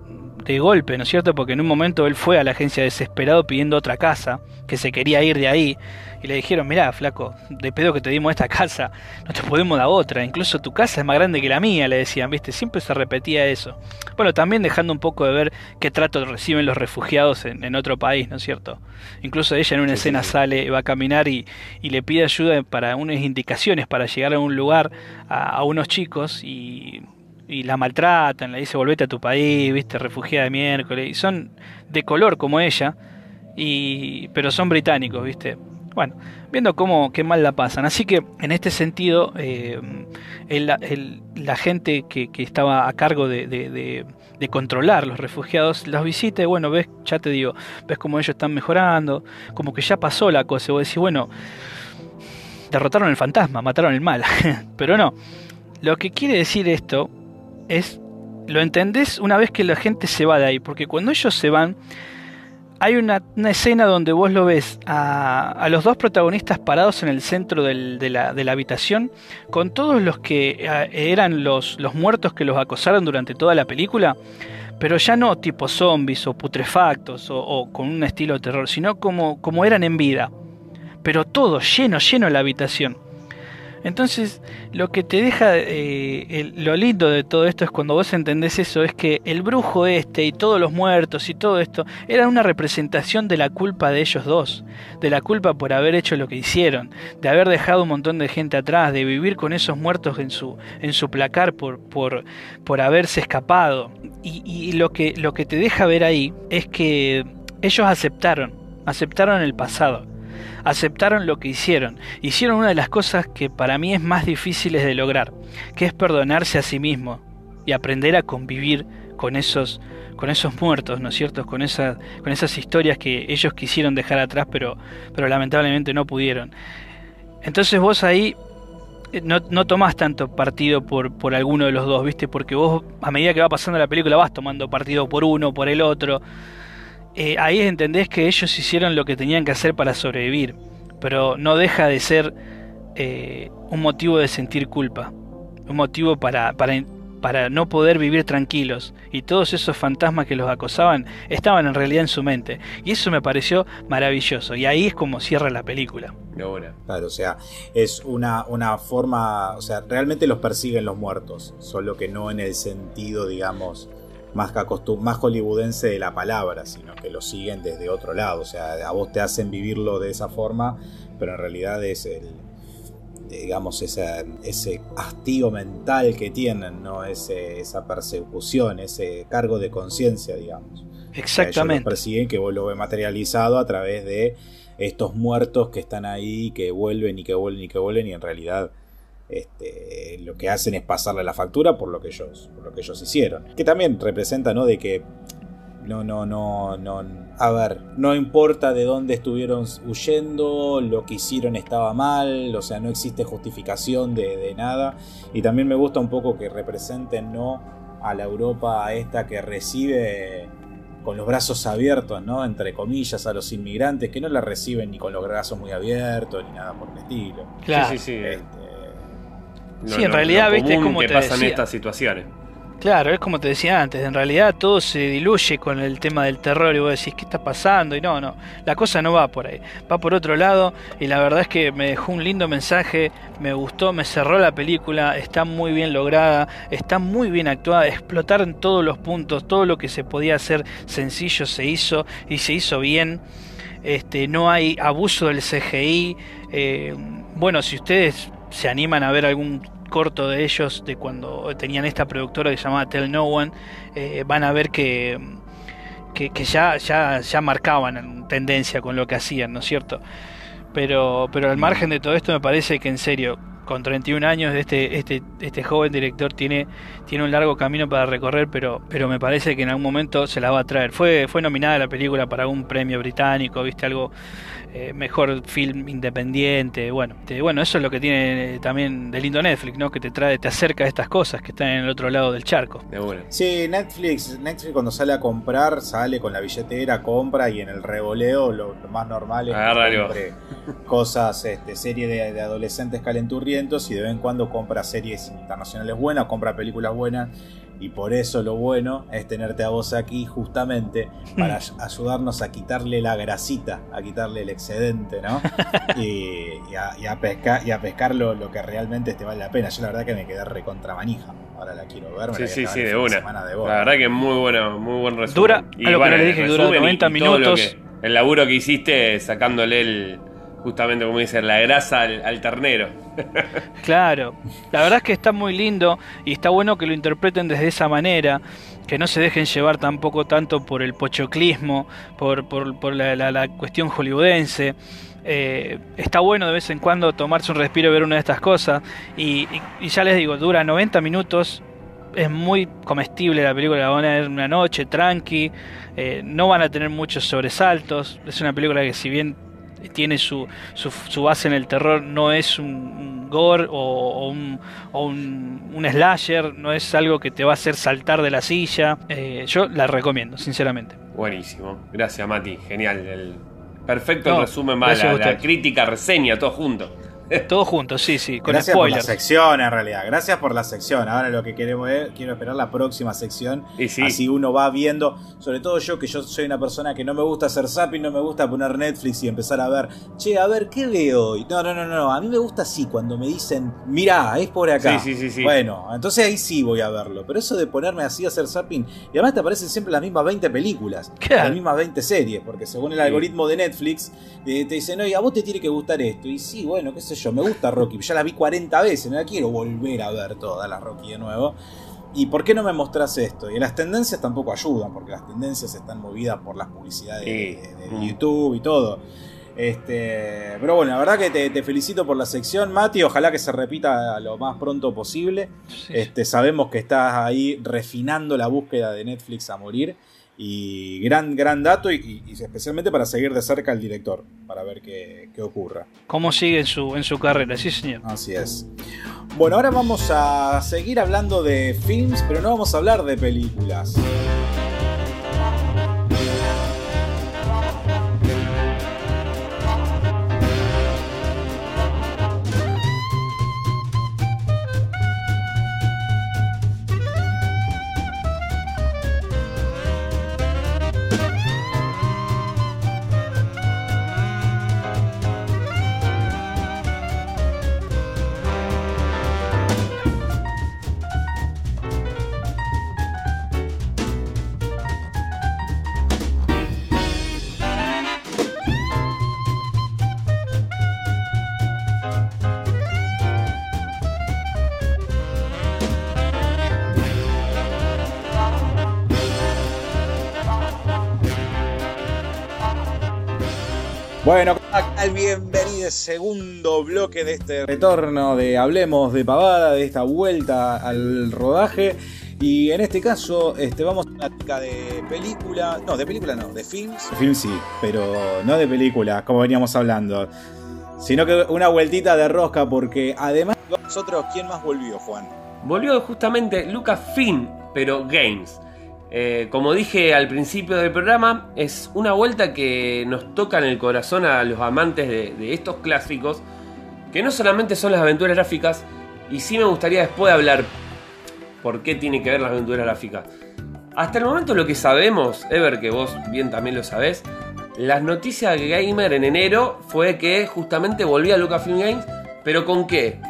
de golpe, ¿no es cierto? Porque en un momento él fue a la agencia desesperado pidiendo otra casa, que se quería ir de ahí, y le dijeron, mirá, flaco, de pedo que te dimos esta casa, no te podemos dar otra, incluso tu casa es más grande que la mía, le decían, viste, siempre se repetía eso. Bueno, también dejando un poco de ver qué trato reciben los refugiados en, en otro país, ¿no es cierto? Incluso ella en una Sí, escena sí. sale, va a caminar y, y le pide ayuda para unas indicaciones para llegar a un lugar a, a unos chicos y y la maltratan, le dice volvete a tu país, viste, refugiada de miércoles, y son de color como ella, y pero son británicos, viste. Bueno, viendo cómo qué mal la pasan. Así que en este sentido, eh, el- el- la gente que, que estaba a cargo de, de- de- de controlar los refugiados los visita y bueno, ves, ya te digo, ves cómo ellos están mejorando, como que ya pasó la cosa. Y vos decís, bueno, derrotaron el fantasma, mataron el mal. pero no. Lo que quiere decir esto es, lo entendés una vez que la gente se va de ahí, porque cuando ellos se van, hay una, una escena donde vos lo ves a, a los dos protagonistas parados en el centro del- de, la, de la habitación, con todos los que eh, eran los, los muertos que los acosaron durante toda la película, pero ya no tipo zombies o putrefactos o, con un estilo de terror, sino como, como eran en vida, pero todo lleno, lleno la habitación. Entonces, lo que te deja eh, el- lo lindo de todo esto es cuando vos entendés eso, es que el brujo este y todos los muertos y todo esto eran una representación de la culpa de ellos dos, de la culpa por haber hecho lo que hicieron, de haber dejado un montón de gente atrás, de vivir con esos muertos en su, en su placar por, por, por haberse escapado. Y, y lo, que, lo que te deja ver ahí es que ellos aceptaron, aceptaron el pasado aceptaron lo que hicieron. Hicieron una de las cosas que para mí es más difíciles de lograr, que es perdonarse a sí mismo y aprender a convivir con esos con esos muertos, ¿no es cierto? Con esas con esas historias que ellos quisieron dejar atrás, pero pero lamentablemente no pudieron. Entonces vos ahí eh, no, no tomás tanto partido por, por alguno de los dos, ¿viste? Porque vos a medida que va pasando la película vas tomando partido por uno, por el otro. Eh, ahí entendés que ellos hicieron lo que tenían que hacer para sobrevivir, pero no deja de ser eh, un motivo de sentir culpa, un motivo para, para, para no poder vivir tranquilos. Y todos esos fantasmas que los acosaban estaban en realidad en su mente. Y eso me pareció maravilloso. Y ahí es como cierra la película. Claro, o sea, es una, una forma, o sea, realmente los persiguen los muertos, solo que no en el sentido, digamos, más, más hollywoodense de la palabra, sino que lo siguen desde otro lado, o sea, a vos te hacen vivirlo de esa forma, pero en realidad es el, digamos, esa- ese hastío mental que tienen, ¿no? Ese, esa persecución, ese cargo de conciencia, digamos. Ellos Exactamente. persiguen que vos lo ves materializado a través de estos muertos que están ahí, que vuelven y que vuelven y que vuelven, y en realidad este, lo que hacen es pasarle la factura por lo que ellos, por lo que ellos hicieron. Que también representa, ¿no? De que no, no, no, no. A ver, no importa de dónde estuvieron huyendo, lo que hicieron estaba mal, o sea, no existe justificación de, de nada. Y también me gusta un poco que representen, ¿no? A la Europa esta que recibe con los brazos abiertos, ¿no? Entre comillas, a los inmigrantes, que no la reciben ni con los brazos muy abiertos, ni nada por el estilo. Claro. Sí, sí, sí. Este, Sí, en realidad, viste, es como que te pasan decía. estas situaciones. Claro, es como te decía antes, en realidad todo se diluye con el tema del terror y vos decís, ¿qué está pasando? Y no, no, la cosa no va por ahí, va por otro lado y la verdad es que me dejó un lindo mensaje, me gustó, me cerró la película, está muy bien lograda, está muy bien actuada, explotaron todos los puntos, todo lo que se podía hacer sencillo se hizo y se hizo bien. Este, no hay abuso del CGI. eh, bueno, si ustedes se animan a ver algún corto de ellos de cuando tenían esta productora que se llamaba Tell No One, eh, van a ver que, que, que ya, ya, ya marcaban tendencia con lo que hacían, ¿no es cierto? Pero, pero al margen de todo esto me parece que en serio, con 31 años este, este, este joven director tiene, tiene un largo camino para recorrer, pero, pero me parece que en algún momento se la va a traer. Fue, fue nominada la película para un premio británico, viste algo eh, mejor film independiente, bueno, te- bueno, eso es lo que tiene eh, también de lindo Netflix, ¿no? Que te trae, te acerca a estas cosas que están en el otro lado del charco. De una. Sí, Netflix, Netflix cuando sale a comprar, sale con la billetera, compra y en el revoleo lo, lo más normal es Agarra que compre cosas, este, serie de, de adolescentes calenturrientos y de vez en cuando compra series internacionales buenas, compra películas buenas y por eso lo bueno es tenerte a vos aquí justamente para ay- ayudarnos a quitarle la grasita, a quitarle el excedente, ¿no? y, y a, y a pescar, y a pescar lo, lo que realmente te vale la pena. Yo la verdad que me quedé recontra manija. Ahora la quiero ver. me Sí, la sí, sí, de una. semana de La bola. verdad que es muy bueno, muy buen resumen. Dura- algo que no le dije que dura resumen y- 90 y todo lo minutos. que- el laburo que hiciste sacándole el, justamente como dice, la grasa al, ternero. Claro, la verdad es que está muy lindo y está bueno que lo interpreten desde esa manera, que no se dejen llevar tampoco tanto por el pochoclismo, por, por, la, la- cuestión hollywoodense. Eh, está bueno de vez en cuando tomarse un respiro y ver una de estas cosas. Y ya les digo, dura 90 minutos. Es muy comestible la película, la van a ver una noche, tranqui. eh, no van a tener muchos sobresaltos. Es una película que si bien tiene su, su, su base en el terror, no es un, un gore o, o un, o un, un slasher, no es algo que te va a hacer saltar de la silla. Eh, yo la recomiendo, sinceramente. Buenísimo. Gracias, Mati. Genial. El perfecto No, resumen, a la, la crítica, reseña, todo junto. Todo junto, sí, sí, con Gracias por la spoilers. sección, en realidad. Gracias por la sección. Ahora lo que queremos es, quiero esperar la próxima sección. Y sí, Así uno va viendo, sobre todo yo, que yo soy una persona que no me gusta hacer zapping, no me gusta poner Netflix y empezar a ver, che, a ver, ¿qué veo hoy? No, no, no, no. A mí me gusta así, cuando me dicen, mirá, es por acá. Sí, sí, sí, sí. Bueno, entonces ahí sí voy a verlo. Pero eso de ponerme así a hacer zapping, y además te aparecen siempre las mismas 20 películas, Claro. las mismas 20 series, porque según el Sí. algoritmo de Netflix, eh, te dicen, oye, a vos te tiene que gustar esto. Y sí, bueno, qué sé yo, me gusta Rocky, ya la vi 40 veces, no la quiero volver a ver toda la Rocky de nuevo. ¿Y por qué no me mostrás esto? Y las tendencias tampoco ayudan, porque las tendencias están movidas por las publicidades Sí. de, de. YouTube y todo. Este, pero bueno, la verdad que te, te felicito por la sección, Mati. Ojalá que se repita lo más pronto posible. Sí, Este, sabemos que estás ahí refinando la búsqueda de Netflix a morir. Y gran, gran dato, y, y especialmente para seguir de cerca al director, para ver qué, qué ocurra. ¿Cómo sigue en su, en su carrera? Sí, señor. Así es. Bueno, ahora vamos a seguir hablando de films, pero no vamos a hablar de películas. Bueno, al bienvenido segundo bloque de este retorno de Hablemos de Pavada, de esta vuelta al rodaje. Y en este caso este, vamos a una tica de película, no, de película no, de films. De films sí, pero no de película, como veníamos hablando. Sino que una vueltita de rosca, porque además nosotros, ¿quién más volvió, Juan? Volvió justamente Lucas Finn, pero Games. Eh, como dije al principio del programa, es una vuelta que nos toca en el corazón a los amantes de, estos clásicos, que no solamente son las aventuras gráficas, y sí me gustaría después hablar por qué tiene que ver las aventuras gráficas. Hasta el momento lo que sabemos, Ever, que vos bien también lo sabés, las noticias gamer en enero fue que justamente volvía Lucasfilm Games, pero ¿con qué?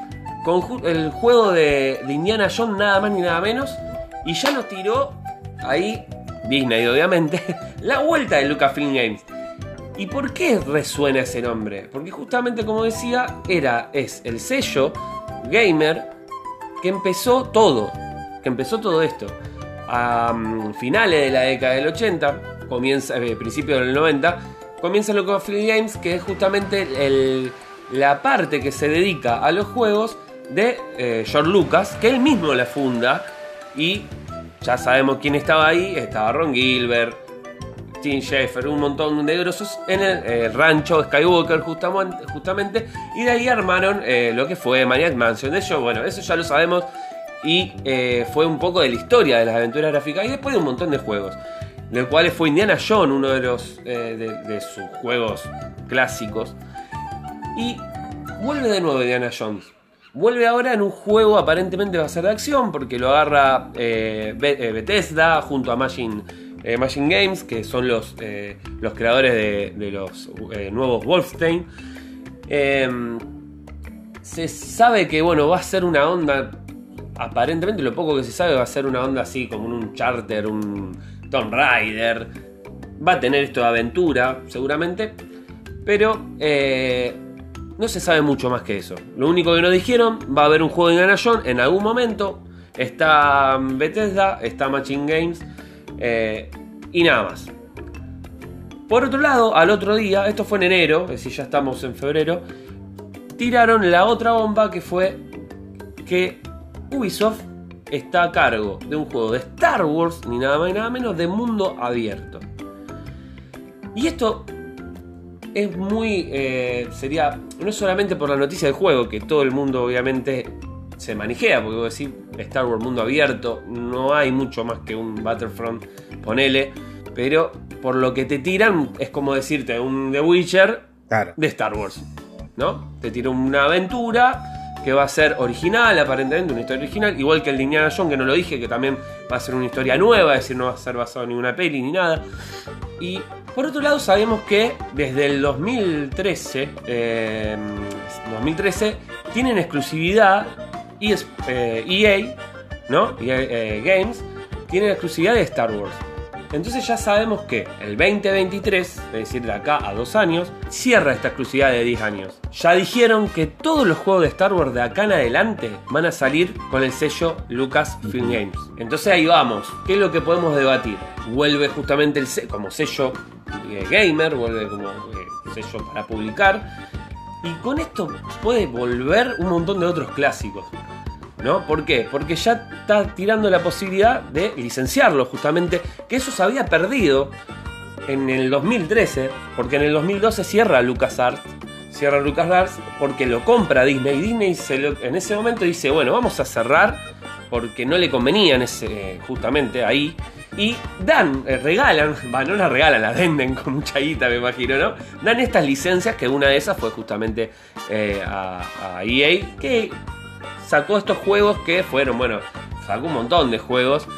Con el juego de, de Indiana Jones nada más ni nada menos, y ya nos tiró ahí Disney, obviamente, la vuelta de Lucasfilm Games. ¿Y por qué resuena ese nombre? Porque justamente como decía, era, es el sello gamer que empezó todo, que empezó todo esto. A mm, finales de la década del 80, comienza, eh, principios del 90, comienza Lucasfilm Games, que es justamente la parte que se dedica a los juegos de eh, George Lucas, que él mismo la funda y ya sabemos quién estaba ahí. Estaba Ron Gilbert, Tim Schafer, un montón de grosos en el eh, rancho Skywalker justamente, Y de ahí armaron eh, lo que fue Maniac Mansion. De hecho, bueno, eso ya lo sabemos. Y eh, fue un poco de la historia de las aventuras gráficas. Y después de un montón de juegos. De los cuales fue Indiana Jones, uno de, los, de sus juegos clásicos. Y vuelve de nuevo Indiana Jones. Vuelve ahora en un juego aparentemente va a ser de acción porque lo agarra eh, eh, Bethesda junto a Machine, eh, Machine Games, que son los, los creadores de, los nuevos Wolfenstein. Em, se sabe que bueno, va a ser una onda, aparentemente lo poco que se sabe va a ser una onda así como un charter, un Tomb Raider. Va a tener esto de aventura, seguramente. Pero no se sabe mucho más que eso. Lo único que nos dijeron, va a haber un juego de Indiana en algún momento. Está Bethesda, está Machine Games eh, y nada más. Por otro lado, al otro día, esto fue en enero, es decir, ya estamos en febrero, tiraron la otra bomba que fue que Ubisoft está a cargo de un juego de Star Wars, ni nada más ni nada menos, de mundo abierto. Y esto es muy. Eh, sería. No solamente por la noticia del juego, que todo el mundo obviamente se manijea, porque vos decís Star Wars mundo abierto, no hay mucho más que un Battlefront, ponele. Pero por lo que te tiran, es como decirte un The Witcher de Star Wars. ¿No? Te tira una aventura que va a ser original, aparentemente, una historia original, igual que el de Indiana Jones, que no lo dije, que también va a ser una historia nueva, es decir, no va a ser basado en ninguna peli ni nada. Y por otro lado, sabemos que desde el 2013, 2013 em, tienen exclusividad EA, e ¿no? EA eh, Games, tienen exclusividad de Star Wars. Entonces ya sabemos que el 2023, es decir, de acá a dos años, cierra esta exclusividad de 10 años. Ya dijeron que todos los juegos de Star Wars de acá en adelante van a salir con el sello Lucasfilm Games. Entonces ahí vamos. ¿Qué es lo que podemos debatir? Vuelve justamente el como sello eh, gamer, vuelve como eh, sello para publicar. Y con esto puede volver un montón de otros clásicos. ¿No? ¿Por qué? Porque ya está tirando la posibilidad de licenciarlo, justamente, que eso se había perdido en el 2013, porque en el 2012 cierra LucasArts, cierra LucasArts porque lo compra Disney. Disney en ese momento dice, bueno, vamos a cerrar porque no le convenía ese, justamente ahí y dan, eh, regalan, bueno, no las regalan, las venden con mucha guita, me imagino, ¿no? Dan estas licencias, que una de esas fue justamente eh, a, EA, que sacó estos juegos que fueron, bueno, sacó un montón de juegos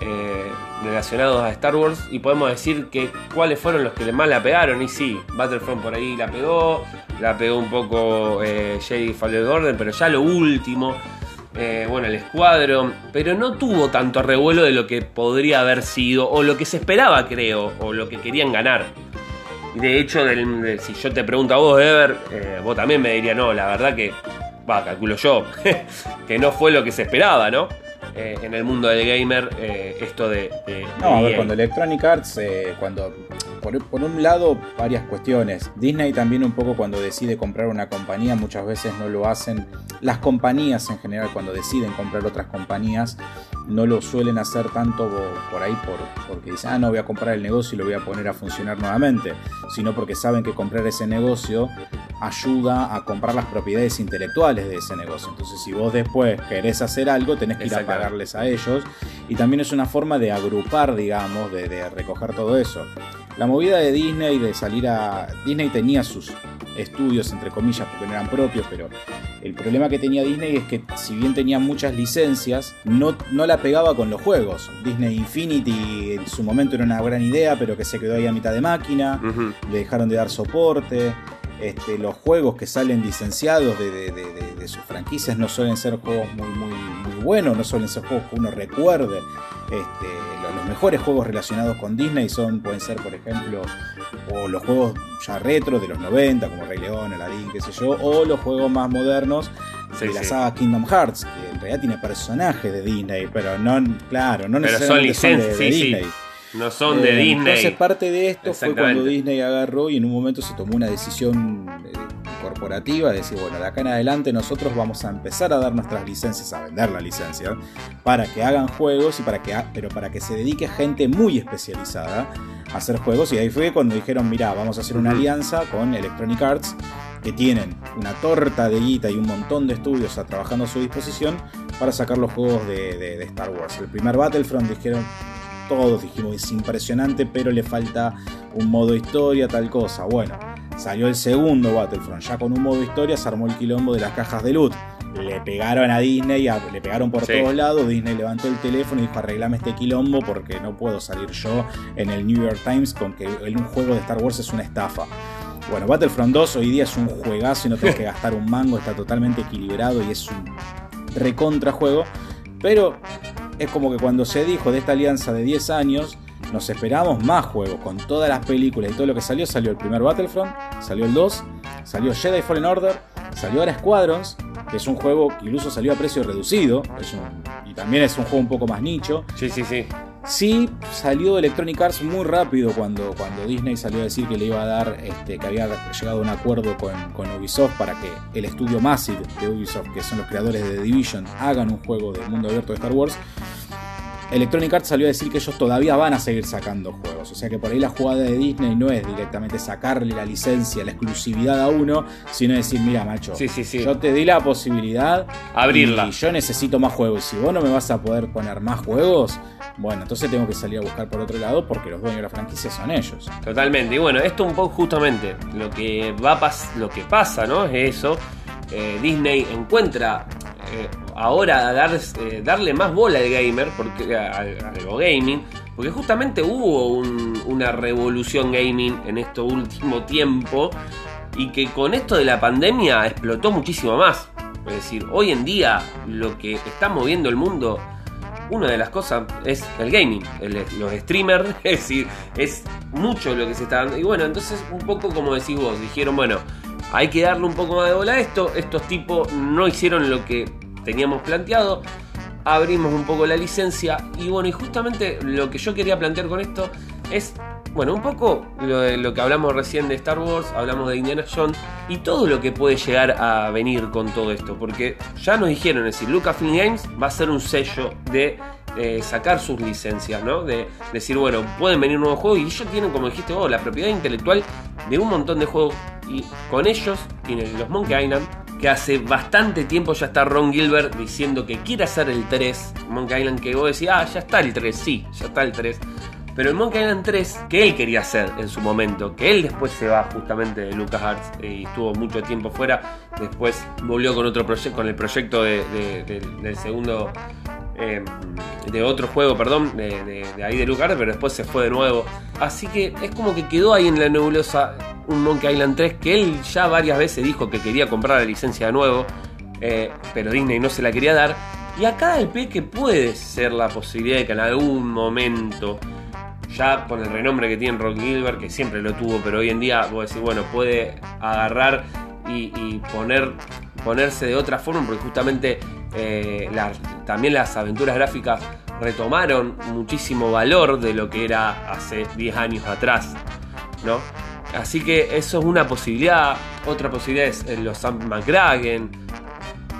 eh, relacionados a Star Wars y podemos decir que cuáles fueron los que más la pegaron. Y sí, Battlefront por ahí la pegó, la pegó un poco eh, Jedi Fallen Order, pero ya lo último eh, bueno, el escuadro, pero no tuvo tanto revuelo de lo que podría haber sido, o lo que se esperaba, creo, o lo que querían ganar. De hecho, si yo te pregunto a vos, Ever, eh, vos también me dirías, no, la verdad que, va, calculo yo, que no fue lo que se esperaba, ¿no? Eh, en el mundo del gamer, esto de, No, a ver, cuando Electronic Arts, cuando por, por, un lado, varias cuestiones. Disney también un poco cuando decide comprar una compañía, muchas veces no lo hacen. Las compañías en general, cuando deciden comprar otras compañías, no lo suelen hacer tanto por ahí por, porque dicen, ah, no voy a comprar el negocio y lo voy a poner a funcionar nuevamente, sino porque saben que comprar ese negocio ayuda a comprar las propiedades intelectuales de ese negocio. Entonces, si vos después querés hacer algo, tenés que ir a pagarles a ellos. Y también es una forma de agrupar, digamos, de, de recoger todo eso. La movida de Disney de salir a... Disney tenía sus estudios, entre comillas, porque no eran propios, pero el problema que tenía Disney es que si bien tenía muchas licencias, no, no la pegaba con los juegos. Disney Infinity en su momento era una gran idea, pero que se quedó ahí a mitad de máquina, le dejaron de dar soporte. Este, los juegos que salen licenciados de, sus franquicias no suelen ser juegos muy, muy, muy buenos, no suelen ser juegos que uno recuerde. Este, los, mejores juegos relacionados con Disney son, pueden ser, por ejemplo, o los juegos ya retro de los 90, como Rey León, Aladdin, qué sé yo, o los juegos más modernos de la saga Kingdom Hearts, que en realidad tiene personajes de Disney, pero no, claro, no necesariamente son, licencias, de, Disney. No son de eh, Disney. Entonces parte de esto fue cuando Disney agarró y en un momento se tomó una decisión eh, corporativa de decir, bueno, de acá en adelante nosotros vamos a empezar a dar nuestras licencias, a vender la licencia, para que hagan juegos y para que, pero para que se dedique gente muy especializada a hacer juegos. Y ahí fue cuando dijeron, mira, vamos a hacer una alianza con Electronic Arts, que tienen una torta de guita y un montón de estudios a, trabajando a su disposición para sacar los juegos de, de Star Wars. El primer Battlefront dijeron, todos dijimos es impresionante, pero le falta un modo historia, tal cosa. Bueno, salió el segundo Battlefront, ya con un modo historia se armó el quilombo de las cajas de loot. Le pegaron a Disney, le pegaron por todos lados. Disney levantó el teléfono y dijo: Arreglame este quilombo porque no puedo salir yo en el New York Times con que un juego de Star Wars es una estafa. Bueno, Battlefront 2 hoy día es un juegazo y no tenés que gastar un mango, está totalmente equilibrado y es un recontra juego. Pero es como que cuando se dijo de esta alianza de 10 años, nos esperamos más juegos. Con todas las películas y todo lo que salió, salió el primer Battlefront, salió el 2, salió Jedi Fallen Order, salió ahora Squadrons, que es un juego que incluso salió a precio reducido, y también es un juego un poco más nicho. Sí, sí, sí. Sí, salió Electronic Arts muy rápido cuando, cuando Disney salió a decir que le iba a dar, este, que había llegado a un acuerdo con, con, Ubisoft para que el estudio Massive de Ubisoft, que son los creadores de The Division, hagan un juego de mundo abierto de Star Wars. Electronic Arts salió a decir que ellos todavía van a seguir sacando juegos. O sea que por ahí la jugada de Disney no es directamente sacarle la licencia, la exclusividad a uno, sino decir, mira, macho, yo te di la posibilidad. Abrirla. Y yo necesito más juegos. Y si vos no me vas a poder poner más juegos, bueno, entonces tengo que salir a buscar por otro lado porque los dueños de la franquicia son ellos. Totalmente. Y bueno, esto un poco justamente lo que va lo que pasa, ¿no? Es eso. Eh, Disney encuentra eh, ahora dar, eh, darle más bola al gamer, porque, al, gaming, porque justamente hubo una revolución gaming en este último tiempo y que con esto de la pandemia explotó muchísimo más. Es decir, hoy en día lo que está moviendo el mundo una de las cosas es el gaming, los streamers, es decir, es mucho lo que se está dando. Y bueno, entonces un poco como decís vos, dijeron, bueno, hay que darle un poco más de bola a esto, estos tipos no hicieron lo que teníamos planteado, abrimos un poco la licencia y bueno, y justamente lo que yo quería plantear con esto es bueno, un poco lo, lo, que hablamos recién de Star Wars, hablamos de Indiana Jones y todo lo que puede llegar a venir con todo esto, porque ya nos dijeron, es decir, Lucasfilm Games va a ser un sello de eh, sacar sus licencias, ¿no? De decir, bueno, pueden venir nuevos juegos y ellos tienen, como dijiste vos, la propiedad intelectual de un montón de juegos y con ellos tienen los Monkey Island, que hace bastante tiempo ya está Ron Gilbert diciendo que quiere hacer el 3, Monkey Island que vos decís, ah, ya está el 3, sí, ya está el 3 pero el Monkey Island 3, que él quería hacer en su momento, que él después se va justamente de LucasArts y estuvo mucho tiempo fuera, después volvió con otro proyecto, con el proyecto del segundo em, de otro juego, perdón, de, ahí de LucasArts, pero después se fue de nuevo. Así que es como que quedó ahí en la nebulosa un Monkey Island 3 que él ya varias veces dijo que quería comprar la licencia de nuevo, eh, pero Disney no se la quería dar. Y acá el que puede ser la posibilidad de que en algún momento ya con el renombre que tiene Rock Gilbert, que siempre lo tuvo, pero hoy en día vos decís, bueno, puede agarrar y, poner, ponerse de otra forma, porque justamente eh, también las aventuras gráficas retomaron muchísimo valor de lo que era hace 10 años atrás. ¿no? Así que eso es una posibilidad. Otra posibilidad es eh, los Sam McCracken.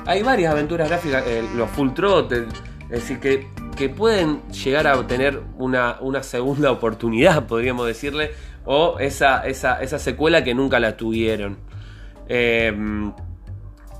Hay varias aventuras gráficas, eh, los Full Throttle. Es decir, que, que pueden llegar a obtener una, una segunda oportunidad, podríamos decirle. O esa, esa, esa secuela que nunca la tuvieron. Eh,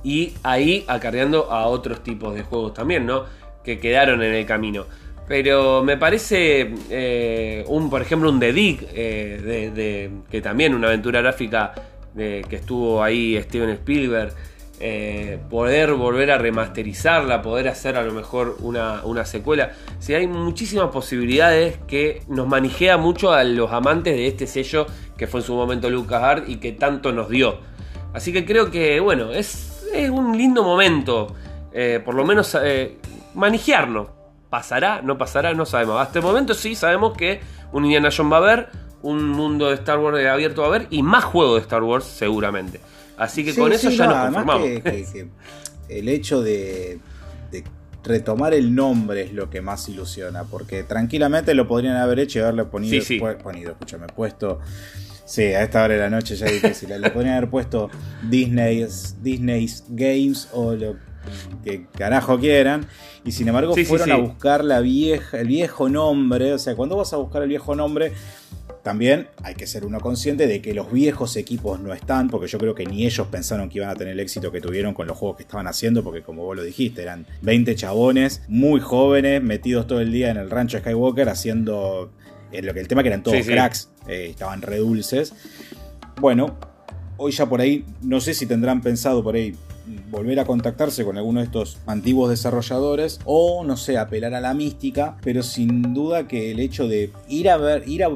y ahí acarreando a otros tipos de juegos también, ¿no? Que quedaron en el camino. Pero me parece, eh, un, por ejemplo, un The Dig, eh, de, que también una aventura gráfica de, que estuvo ahí Steven Spielberg, eh, poder volver a remasterizarla, poder hacer a lo mejor una, secuela. Si hay muchísimas posibilidades que nos manijea mucho a los amantes de este sello que fue en su momento LucasArts y que tanto nos dio. Así que creo que, bueno, es, un lindo momento, eh, por lo menos eh. ¿Pasará? ¿No pasará? No sabemos. Hasta el momento sí sabemos que un Indiana Jones va a haber, un mundo de Star Wars abierto va a haber y más juegos de Star Wars seguramente. Así que Sí, con eso sí, ya no, nos conformamos. que- que- que el hecho de, de retomar el nombre es lo que más ilusiona, porque tranquilamente lo podrían haber hecho y haberle ponido, Sí, ponido, escúchame, puesto. Sí, a esta hora de la noche ya es difícil. Le podrían haber puesto Disney's, Disney's Games o lo que carajo quieran. Y sin embargo Sí, sí, fueron sí. a buscar la vieja, el viejo nombre. O sea, cuando vas a buscar el viejo nombre, también hay que ser uno consciente de que los viejos equipos no están, porque yo creo que ni ellos pensaron que iban a tener el éxito que tuvieron con los juegos que estaban haciendo, porque como vos lo dijiste, eran 20 chabones muy jóvenes, metidos todo el día en el rancho Skywalker, haciendo eh, lo que el tema que eran todos Sí, sí. cracks, eh, estaban re dulces. Bueno, hoy ya por ahí, no sé si tendrán pensado por ahí volver a contactarse con alguno de estos antiguos desarrolladores o no sé, apelar a la mística, pero sin duda que el hecho de ir a ver, ir a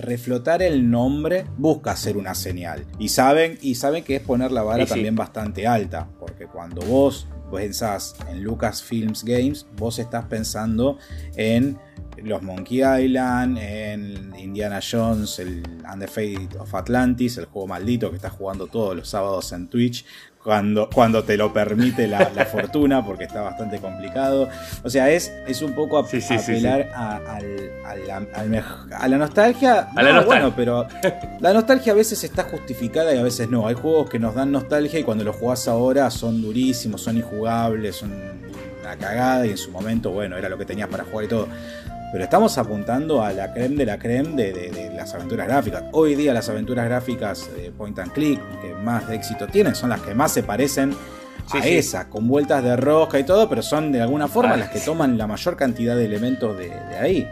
reflotar el nombre busca ser una señal. Y saben, y saben que es poner la vara sí. también bastante alta, porque cuando vos pensás en Lucasfilms Games, vos estás pensando en los Monkey Island, en Indiana Jones, el And the Fate of Atlantis, el juego maldito que estás jugando todos los sábados en Twitch, cuando, cuando te lo permite la, la fortuna, porque está bastante complicado. O sea, es, es un poco a- Sí, sí, sí, apelar A, a la, a la nostalgia. A la No, nostalgia. Bueno, pero la nostalgia a veces está justificada y a veces no. Hay juegos que nos dan nostalgia y cuando los jugás ahora son durísimos, son injugables, son una cagada y en su momento, bueno, era lo que tenías para jugar y todo. Pero estamos apuntando a la creme de la creme de, de- de las aventuras gráficas. Hoy día las aventuras gráficas de point and click que más de éxito tienen son las que más se parecen Sí, a sí. esa, con vueltas de rosca y todo, pero son de alguna forma Ah, las que toman la mayor cantidad de elementos de, de ahí.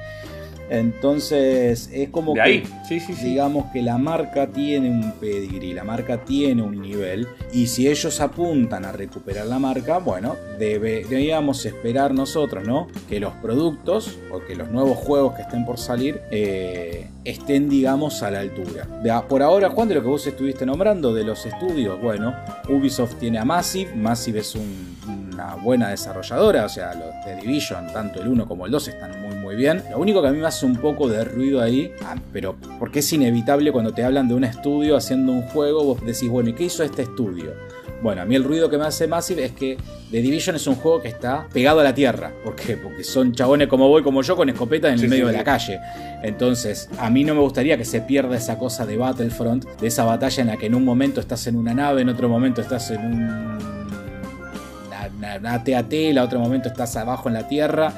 Entonces es como De que ahí, sí, sí, sí. digamos que la marca tiene un pedigree, la marca tiene un nivel, y si ellos apuntan a recuperar la marca, bueno, debe- deberíamos esperar nosotros, ¿no? Que los productos o que los nuevos juegos que estén por salir eh, estén, digamos, a la altura. Por ahora, Juan, de lo que vos estuviste nombrando de los estudios, bueno, Ubisoft tiene a Massive, Massive es un- una buena desarrolladora, o sea, los de Division, tanto el 1 como el 2 están muy muy bien. Lo único que a mí me hace un poco de ruido ahí, ah, pero porque es inevitable cuando te hablan de un estudio haciendo un juego, vos decís, bueno, ¿y qué hizo este estudio? Bueno, a mí el ruido que me hace Massive es que The Division es un juego que está pegado a la tierra. ¿Por qué? Porque son chabones como vos y como yo con escopeta en el medio sí, de sí. la calle. Entonces, a mí no me gustaría que se pierda esa cosa de Battlefront, de esa batalla en la que en un momento estás en una nave, en otro momento estás en un una, AT-AT, la otro momento estás abajo en la tierra.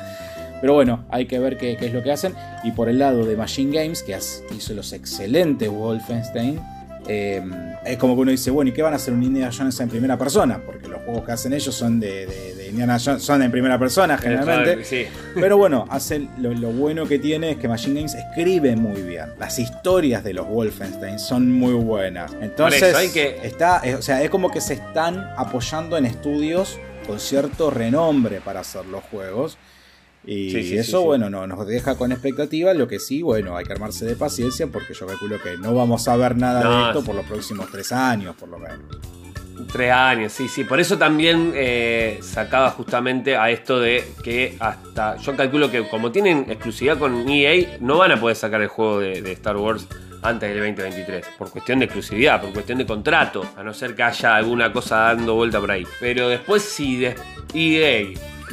Pero bueno, hay que ver qué, qué es lo que hacen. Y por el lado de Machine Games, que hizo los excelentes Wolfenstein, eh, es como que uno dice, bueno, ¿y qué van a hacer un Indiana Jones en primera persona? Porque los juegos que hacen ellos son de, de- de Indiana Jones, son en primera persona generalmente. Sí. Pero bueno, hacen, lo, lo bueno que tiene es que Machine Games escribe muy bien. Las historias de los Wolfenstein son muy buenas. Entonces, eso que- está, es- o sea, es como que se están apoyando en estudios con cierto renombre para hacer los juegos. Y Sí, sí, eso, sí, bueno, no, nos deja con expectativa. Lo que sí, bueno, hay que armarse de paciencia porque yo calculo que no vamos a ver nada No, de esto por los próximos tres años, por lo menos. Tres años, sí, sí. Por eso también eh, sacaba justamente a esto de que hasta. Yo calculo que como tienen exclusividad con EA, no van a poder sacar el juego de, de Star Wars antes del 2023. Por cuestión de exclusividad, por cuestión de contrato. A no ser que haya alguna cosa dando vuelta por ahí. Pero después, si de- EA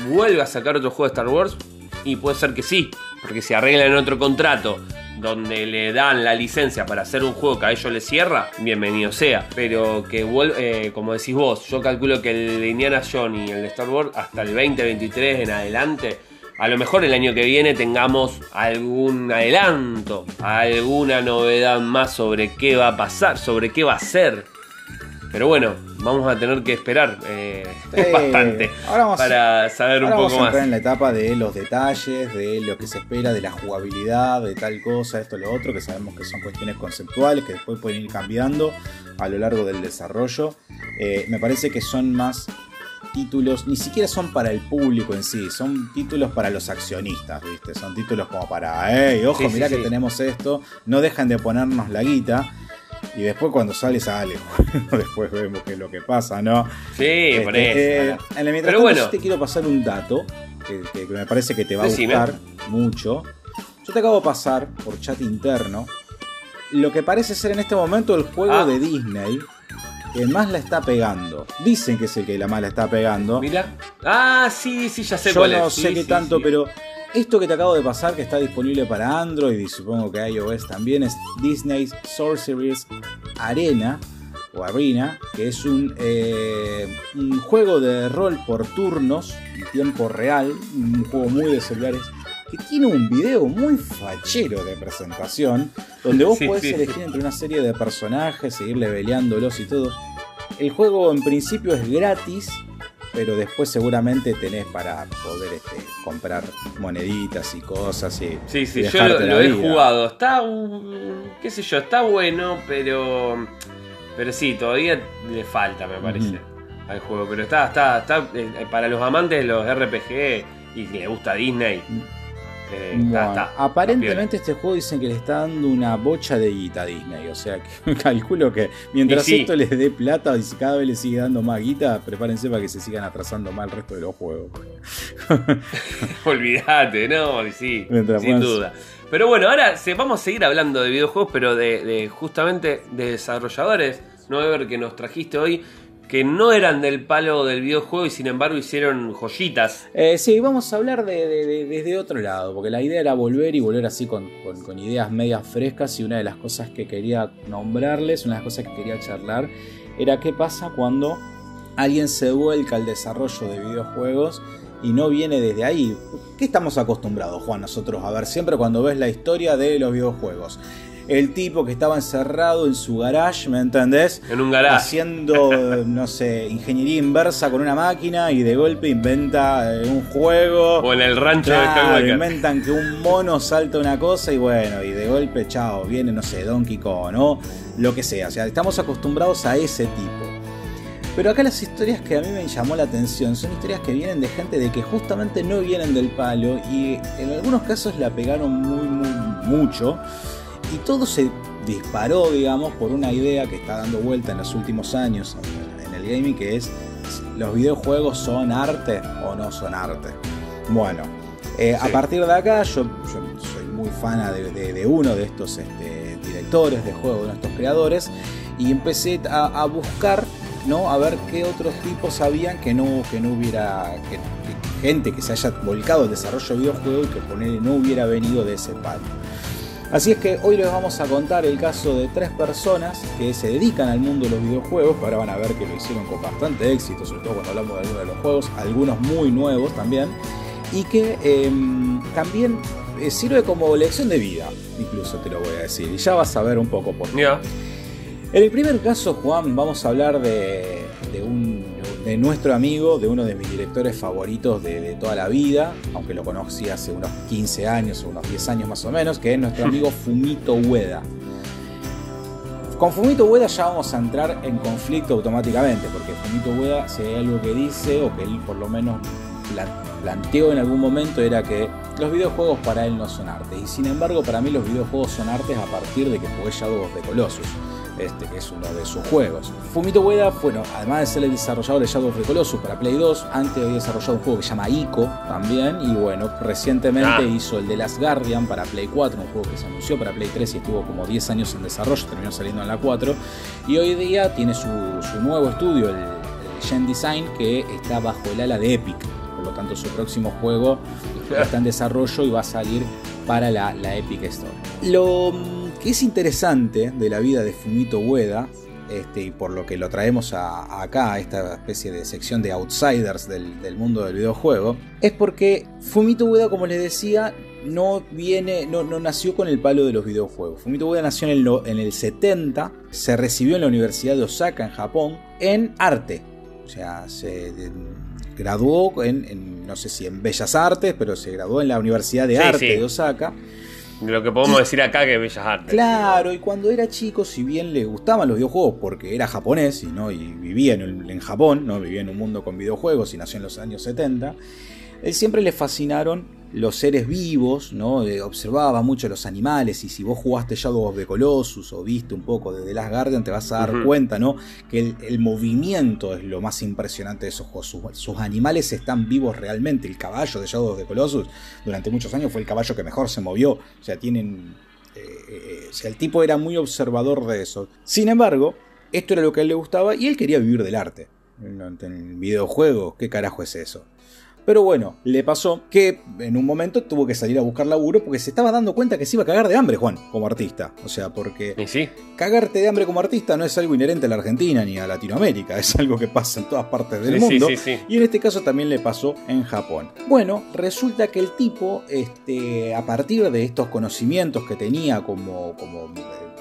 vuelve a sacar otro juego de Star Wars, y puede ser que sí. Porque si arreglan otro contrato donde le dan la licencia para hacer un juego que a ellos les cierra, bienvenido sea. Pero que, eh, como decís vos, yo calculo que el de Indiana Jones y el de Star Wars hasta el 2023 en adelante a lo mejor el año que viene tengamos algún adelanto, alguna novedad más sobre qué va a pasar, sobre qué va a ser. Pero bueno, vamos a tener que esperar eh, bastante para saber un poco vamos a más. en la etapa de los detalles, de lo que se espera, de la jugabilidad, de tal cosa, esto, lo otro, que sabemos que son cuestiones conceptuales que después pueden ir cambiando a lo largo del desarrollo. Eh, me parece que son más títulos, ni siquiera son para el público en sí, son títulos para los accionistas, ¿viste? Son títulos como para, hey, ojo, mirá que tenemos esto, no dejan de ponernos la guita. Y después cuando sale, sale. después vemos qué es lo que pasa, ¿no? Sí, este, por eso. Eh, en mientras Pero bueno. te quiero pasar un dato que, me parece que te va a gustar mucho. Yo te acabo de pasar por chat interno lo que parece ser en este momento el juego ah. de Disney el más la está pegando. Dicen que es el que la más la está pegando. Mira. Ah, sí, sí, ya sé Yo cuál no sé qué tanto, pero esto que te acabo de pasar, que está disponible para Android y supongo que iOS también, es Disney's Sorcerer's Arena o Arena, que es un, eh, un juego de rol por turnos en tiempo real, un juego muy de celulares que tiene un video muy fachero de presentación, donde vos podés elegir entre una serie de personajes, seguir leveleándolos y todo. El juego en principio es gratis, pero después seguramente tenés para poder este, comprar moneditas y cosas y sí sí yo lo, he jugado. Está qué sé yo está bueno pero pero sí todavía le falta me parece al juego. Pero está está está eh, para los amantes de los RPG y que le gusta Disney eh, aparentemente este juego dicen que le está dando una bocha de guita a Disney, o sea que calculo que mientras esto les dé plata y cada vez les sigue dando más guita, prepárense para que se sigan atrasando más el resto de los juegos. Olvídate, no, sí, sin duda. Pero bueno, ahora vamos a seguir hablando de videojuegos, pero de, de justamente de desarrolladores. No ver que nos trajiste hoy que no eran del palo del videojuego y sin embargo hicieron joyitas. Eh, sí, vamos a hablar de, desde otro lado, porque la idea era volver y volver así con, ideas medias frescas y una de las cosas que quería nombrarles, una de las cosas que quería charlar, era qué pasa cuando alguien se vuelca al desarrollo de videojuegos y no viene desde ahí. ¿Qué estamos acostumbrados, Juan, nosotros a ver siempre cuando ves la historia de los videojuegos? El tipo que estaba encerrado en su garage, ¿me entendés? En un garage. Haciendo, no sé, ingeniería inversa con una máquina y de golpe inventa eh, un juego. O en el rancho de Inventan que un mono salta una cosa y bueno, y de golpe, chao, viene, no sé, Donkey Kong, ¿no? Lo que sea. O sea, estamos acostumbrados a ese tipo. Pero acá las historias que a mí me llamó la atención son historias que vienen de gente de que justamente no vienen del palo y en algunos casos la pegaron muy, muy, mucho. Y todo se disparó, digamos, por una idea que está dando vuelta en los últimos años en el gaming, que es los videojuegos son arte o no son arte. Bueno, eh, a partir de acá yo, soy muy fan de, uno de estos este, directores de juegos, de estos creadores, y empecé a, buscar, ¿no? A ver qué otros tipos sabían que no, que no hubiera... gente que se haya volcado el desarrollo de videojuegos y que no hubiera venido de ese palo. Así es que hoy les vamos a contar el caso de tres personas que se dedican al mundo de los videojuegos, ahora van a ver que lo hicieron con bastante éxito, sobre todo cuando hablamos de algunos de los juegos, algunos muy nuevos también, y que em, también eh, sirve como lección de vida, incluso te lo voy a decir, y ya vas a ver un poco por qué. En el primer caso, Juan, vamos a hablar de, de, nuestro amigo, de uno de mis directores favoritos de, toda la vida, aunque lo conocí hace unos 15 años o unos 10 años más o menos, que es nuestro amigo Fumito Ueda. Con Fumito Ueda ya vamos a entrar en conflicto automáticamente, porque Fumito Ueda, si hay algo que dice, o que él por lo menos planteó en algún momento, era que los videojuegos para él no son arte. Y sin embargo, para mí los videojuegos son artes a partir de que jugué Shadow of the Colossus este, que es uno de sus juegos. Fumito Ueda, bueno, además de ser el desarrollador de Shadow of the Colossus para Play 2, antes había desarrollado un juego que se llama Ico también, y bueno, recientemente ah. hizo el de Last Guardian para Play 4, un juego que se anunció para Play 3 y estuvo como 10 años en desarrollo, terminó saliendo en la 4, y hoy día tiene su, nuevo estudio, el, Gen Design, que está bajo el ala de Epic, por lo tanto su próximo juego está en desarrollo y va a salir para la, la Epic Store. Lo que es interesante de la vida de Fumito Ueda este, y por lo que lo traemos a, acá, a esta especie de sección de outsiders del, mundo del videojuego, es porque Fumito Ueda, como les decía, no viene, no, nació con el palo de los videojuegos. Fumito Ueda nació en el, en el 70, se recibió en la Universidad de Osaka, en Japón, en arte. O sea, se graduó en, no sé si en Bellas Artes, pero se graduó en la Universidad de Arte de Osaka. Lo que podemos decir acá que Bellas Artes. Claro, y cuando era chico, si bien le gustaban los videojuegos porque era japonés y, ¿no? y vivía en, en Japón, ¿no? vivía en un mundo con videojuegos y nació en los años 70, él siempre le fascinaron los seres vivos, ¿no? observaba mucho los animales y si vos jugaste Shadow of the Colossus o viste un poco de The Last Guardian te vas a dar cuenta ¿no? que el, movimiento es lo más impresionante de esos juegos. Sus, animales están vivos realmente. El caballo de Shadow of the Colossus durante muchos años fue el caballo que mejor se movió. O sea, tienen... Eh, eh, o sea, el tipo era muy observador de eso. Sin embargo, esto era lo que a él le gustaba y él quería vivir del arte. En el videojuego, ¿qué carajo es eso? Pero bueno, le pasó que en un momento tuvo que salir a buscar laburo porque se estaba dando cuenta que se iba a cagar de hambre, Juan, como artista. O sea, porque sí? cagarte de hambre como artista no es algo inherente a la Argentina ni a Latinoamérica, es algo que pasa en todas partes del mundo. y en este caso también le pasó en Japón. Bueno, resulta que el tipo, este, a partir de estos conocimientos que tenía como, como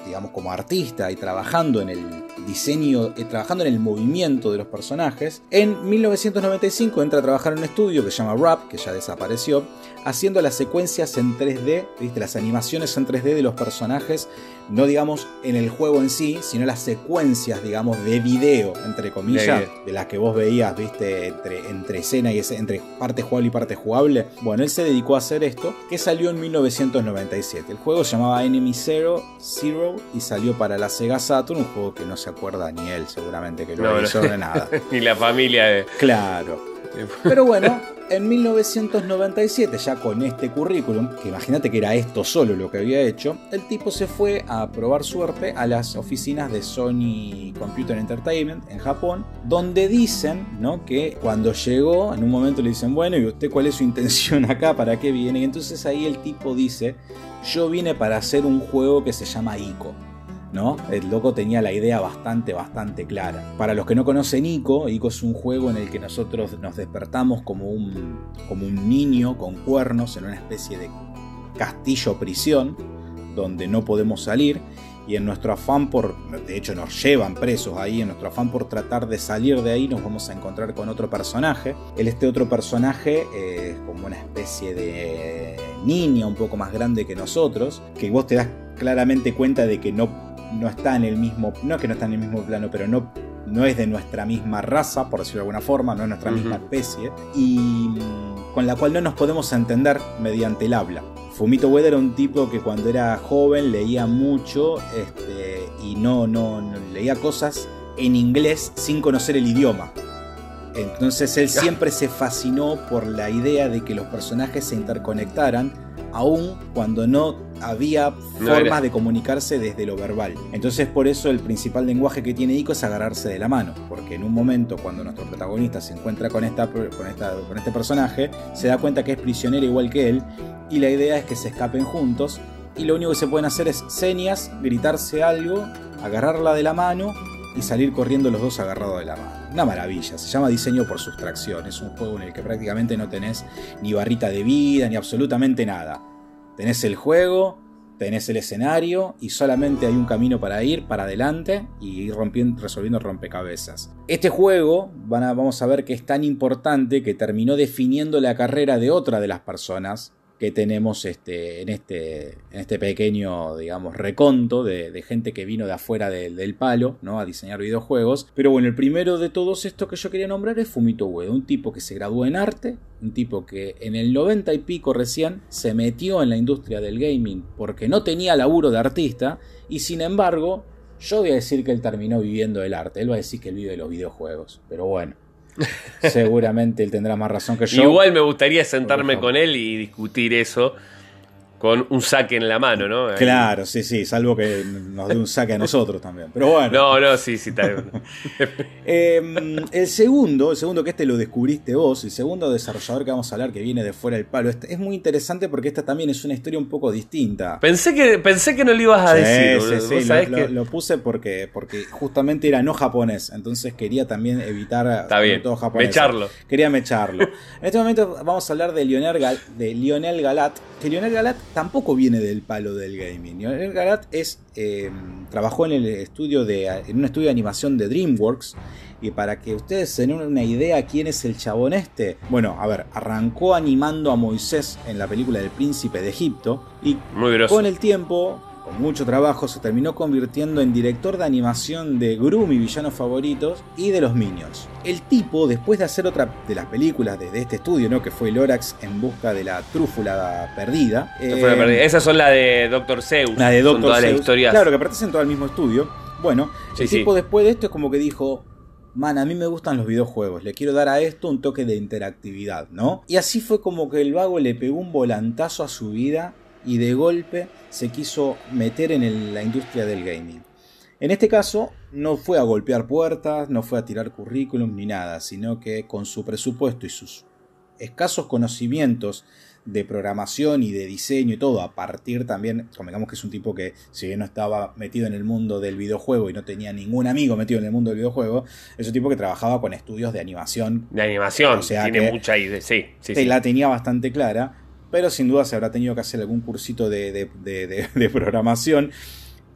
digamos, como artista y trabajando en el diseño, eh, trabajando en el movimiento de los personajes, en 1995 entra a trabajar en un estudio que se llama Rap, que ya desapareció, haciendo las secuencias en 3D, ¿viste? las animaciones en 3D de los personajes, no digamos en el juego en sí, sino las secuencias, digamos, de video, entre comillas, de, las que vos veías, viste, entre, entre escena y entre parte jugable y parte jugable. Bueno, él se dedicó a hacer esto, que salió en 1997. El juego se llamaba Enemy Zero, Zero y salió para la Sega Saturn, un juego que no se acuerda ni él seguramente que lo hizo de nada. ni la familia de... Claro. Pero bueno, en 1997, ya con este currículum, que imagínate que era esto solo lo que había hecho, el tipo se fue a probar suerte a las oficinas de Sony Computer Entertainment en Japón, donde dicen ¿no? que cuando llegó, en un momento le dicen, bueno, ¿y usted cuál es su intención acá? ¿Para qué viene? Y entonces ahí el tipo dice, yo vine para hacer un juego que se llama ICO. ¿No? El loco tenía la idea bastante, bastante clara. Para los que no conocen Ico, Ico es un juego en el que nosotros nos despertamos como un, como un niño con cuernos en una especie de castillo prisión donde no podemos salir y en nuestro afán por, de hecho nos llevan presos ahí, en nuestro afán por tratar de salir de ahí nos vamos a encontrar con otro personaje. Este otro personaje es como una especie de niña un poco más grande que nosotros, que vos te das claramente cuenta de que no no está en el mismo, no es que no está en el mismo plano, pero no, no es de nuestra misma raza, por decirlo de alguna forma, no es nuestra misma especie, y mm, con la cual no nos podemos entender mediante el habla. Fumito Ueda era un tipo que cuando era joven leía mucho este, y no, no, no leía cosas en inglés sin conocer el idioma. Entonces él siempre se fascinó por la idea de que los personajes se interconectaran, aun cuando no había formas de comunicarse desde lo verbal. Entonces por eso el principal lenguaje que tiene Ico es agarrarse de la mano, porque en un momento cuando nuestro protagonista se encuentra con, esta, con, con este personaje, se da cuenta que es prisionero igual que él, y la idea es que se escapen juntos, y lo único que se pueden hacer es señas, gritarse algo, agarrarla de la mano y salir corriendo los dos agarrados de la mano. Una maravilla, se llama diseño por sustracción, es un juego en el que prácticamente no tenés ni barrita de vida ni absolutamente nada Tenés el juego, tenés el escenario y solamente hay un camino para ir para adelante y ir rompiendo, resolviendo rompecabezas. Este juego vamos a ver que es tan importante que terminó definiendo la carrera de otra de las personas que tenemos este, en, este, en este pequeño, digamos, reconto de, gente que vino de afuera del palo, ¿no? A diseñar videojuegos. Pero bueno, el primero de todos estos que yo quería nombrar es Fumito Ueda, un tipo que se graduó en arte, un tipo que en el 90 y pico recién se metió en la industria del gaming porque no tenía laburo de artista y sin embargo, yo voy a decir que él terminó viviendo del arte, él va a decir que él vive de los videojuegos, pero bueno. Seguramente él tendrá más razón que yo. Igual me gustaría sentarme con él y discutir eso. Con un saque en la mano, ¿no? Ahí. Claro, sí, sí, salvo que nos dé un saque a nosotros también. Pero bueno. No, no, sí, sí, bien. Eh, el segundo, el segundo que este lo descubriste vos, el segundo desarrollador que vamos a hablar que viene de fuera del palo, este es muy interesante porque esta también es una historia un poco distinta. Pensé que, pensé que no lo ibas a Sí, decir. sí, sí, sabés lo- que- lo puse porque, porque justamente era no japonés, entonces quería también evitar Está bien, todo japonés. mecharlo. Quería mecharlo. En este momento vamos a hablar de Lionel, Gal- de Lionel Galat, que Lionel Galat tampoco viene del palo del gaming. Lionel Galat es, eh, trabajó en el estudio de, en un estudio de animación de DreamWorks. Y para que ustedes se den una idea quién es el chabón este, bueno, a ver, arrancó animando a Moisés en la película del Príncipe de Egipto y Muy con el tiempo, con mucho trabajo, se terminó convirtiendo en director de animación de Gru, mi villano favoritos, y de los Minions. El tipo, después de hacer otra de las películas de, de este estudio, ¿no? que fue Lorax en busca de la trúfula perdida. Esa fue la eh, perdida. Esas son las de Doctor Zeus. la de Son Doctor todas las Seuss. historias. Claro, que pertenecen todo al mismo estudio. Bueno, Sí, el sí. tipo después de esto es como que dijo. Man, a mí me gustan los videojuegos, le quiero dar a esto un toque de interactividad, ¿no? Y así fue como que el vago le pegó un volantazo a su vida y de golpe se quiso meter en el- la industria del gaming. En este caso, no fue a golpear puertas, no fue a tirar currículum ni nada, sino que con su presupuesto y sus escasos conocimientos de programación y de diseño y todo, a partir también, convengamos que es un tipo que, si bien no estaba metido en el mundo del videojuego y no tenía ningún amigo metido en el mundo del videojuego, es un tipo que trabajaba con estudios de animación De animación. O sea Tiene mucha idea. Sí, sí, sí. la tenía bastante clara, pero sin duda se habrá tenido que hacer algún cursito de, de- de- programación,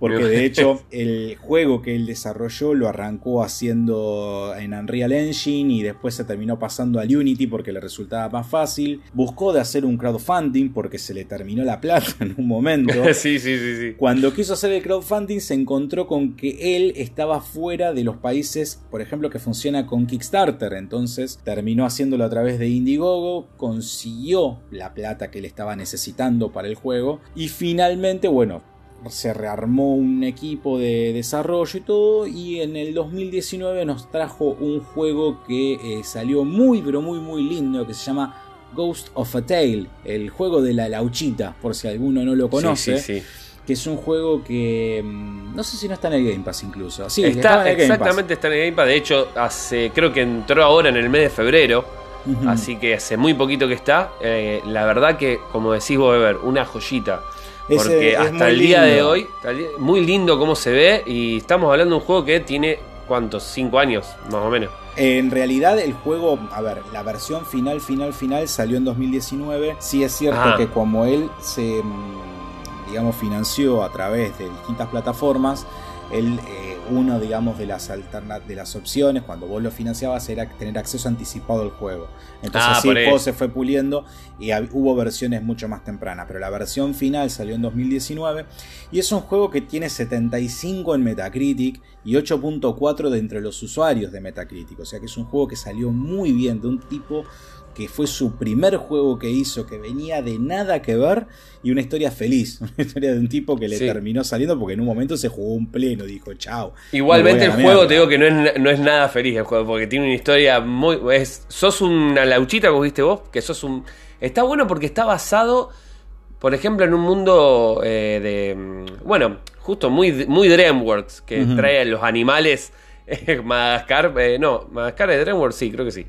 porque de hecho el juego que él desarrolló lo arrancó haciendo en Unreal Engine y después se terminó pasando al Unity porque le resultaba más fácil. Buscó de hacer un crowdfunding porque se le terminó la plata en un momento. sí, sí, sí, sí. Cuando quiso hacer el crowdfunding se encontró con que él estaba fuera de los países, por ejemplo, que funciona con Kickstarter. Entonces terminó haciéndolo a través de Indiegogo, consiguió la plata que él estaba necesitando para el juego y finalmente, bueno, se rearmó un equipo de desarrollo y todo y en el 2019 nos trajo un juego que eh, salió muy pero muy muy lindo que se llama Ghost of a Tale, el juego de la lauchita, por si alguno no lo conoce Sí, sí, sí. que es un juego que mm, no sé si no está en el Game Pass incluso. Sí, está, en el Game Pass. exactamente está en el Game Pass. De hecho, hace, creo que entró ahora en el mes de febrero. Así que hace muy poquito que está. Eh, la verdad que, como decís vos, Weber, una joyita. Porque es hasta el día de hoy, muy lindo cómo se ve. Y estamos hablando de un juego que tiene, ¿cuántos? Cinco años, más o menos. En realidad el juego, a ver, la versión final, final, final salió en 2019. Sí es cierto Ajá. que como él se, mm, digamos, financió a través de distintas plataformas, él, eh, uno, digamos, de las de las opciones cuando vos lo financiabas era tener acceso anticipado al juego. Entonces Ah, así el juego se fue puliendo y hubo versiones mucho más tempranas, pero la versión final salió en 2019 y es un juego que tiene 75 en Metacritic y 8.4 de entre los usuarios de Metacritic. O sea que es un juego que salió muy bien de un tipo que fue su primer juego que hizo, que venía de nada que ver y una historia feliz. Una historia de un tipo que le Sí. terminó saliendo porque en un momento se jugó un pleno, dijo chao. Igualmente me el juego, mierda". te digo que no es, no es nada feliz el juego, porque tiene una historia muy... Es, sos una lauchita, como viste vos, que sos un... Está bueno porque está basado, por ejemplo, en un mundo eh, de... mm, Bueno, justo muy, muy DreamWorks, que trae a los animales... Madagascar, eh, no, Madagascar es DreamWorks, sí, creo que sí.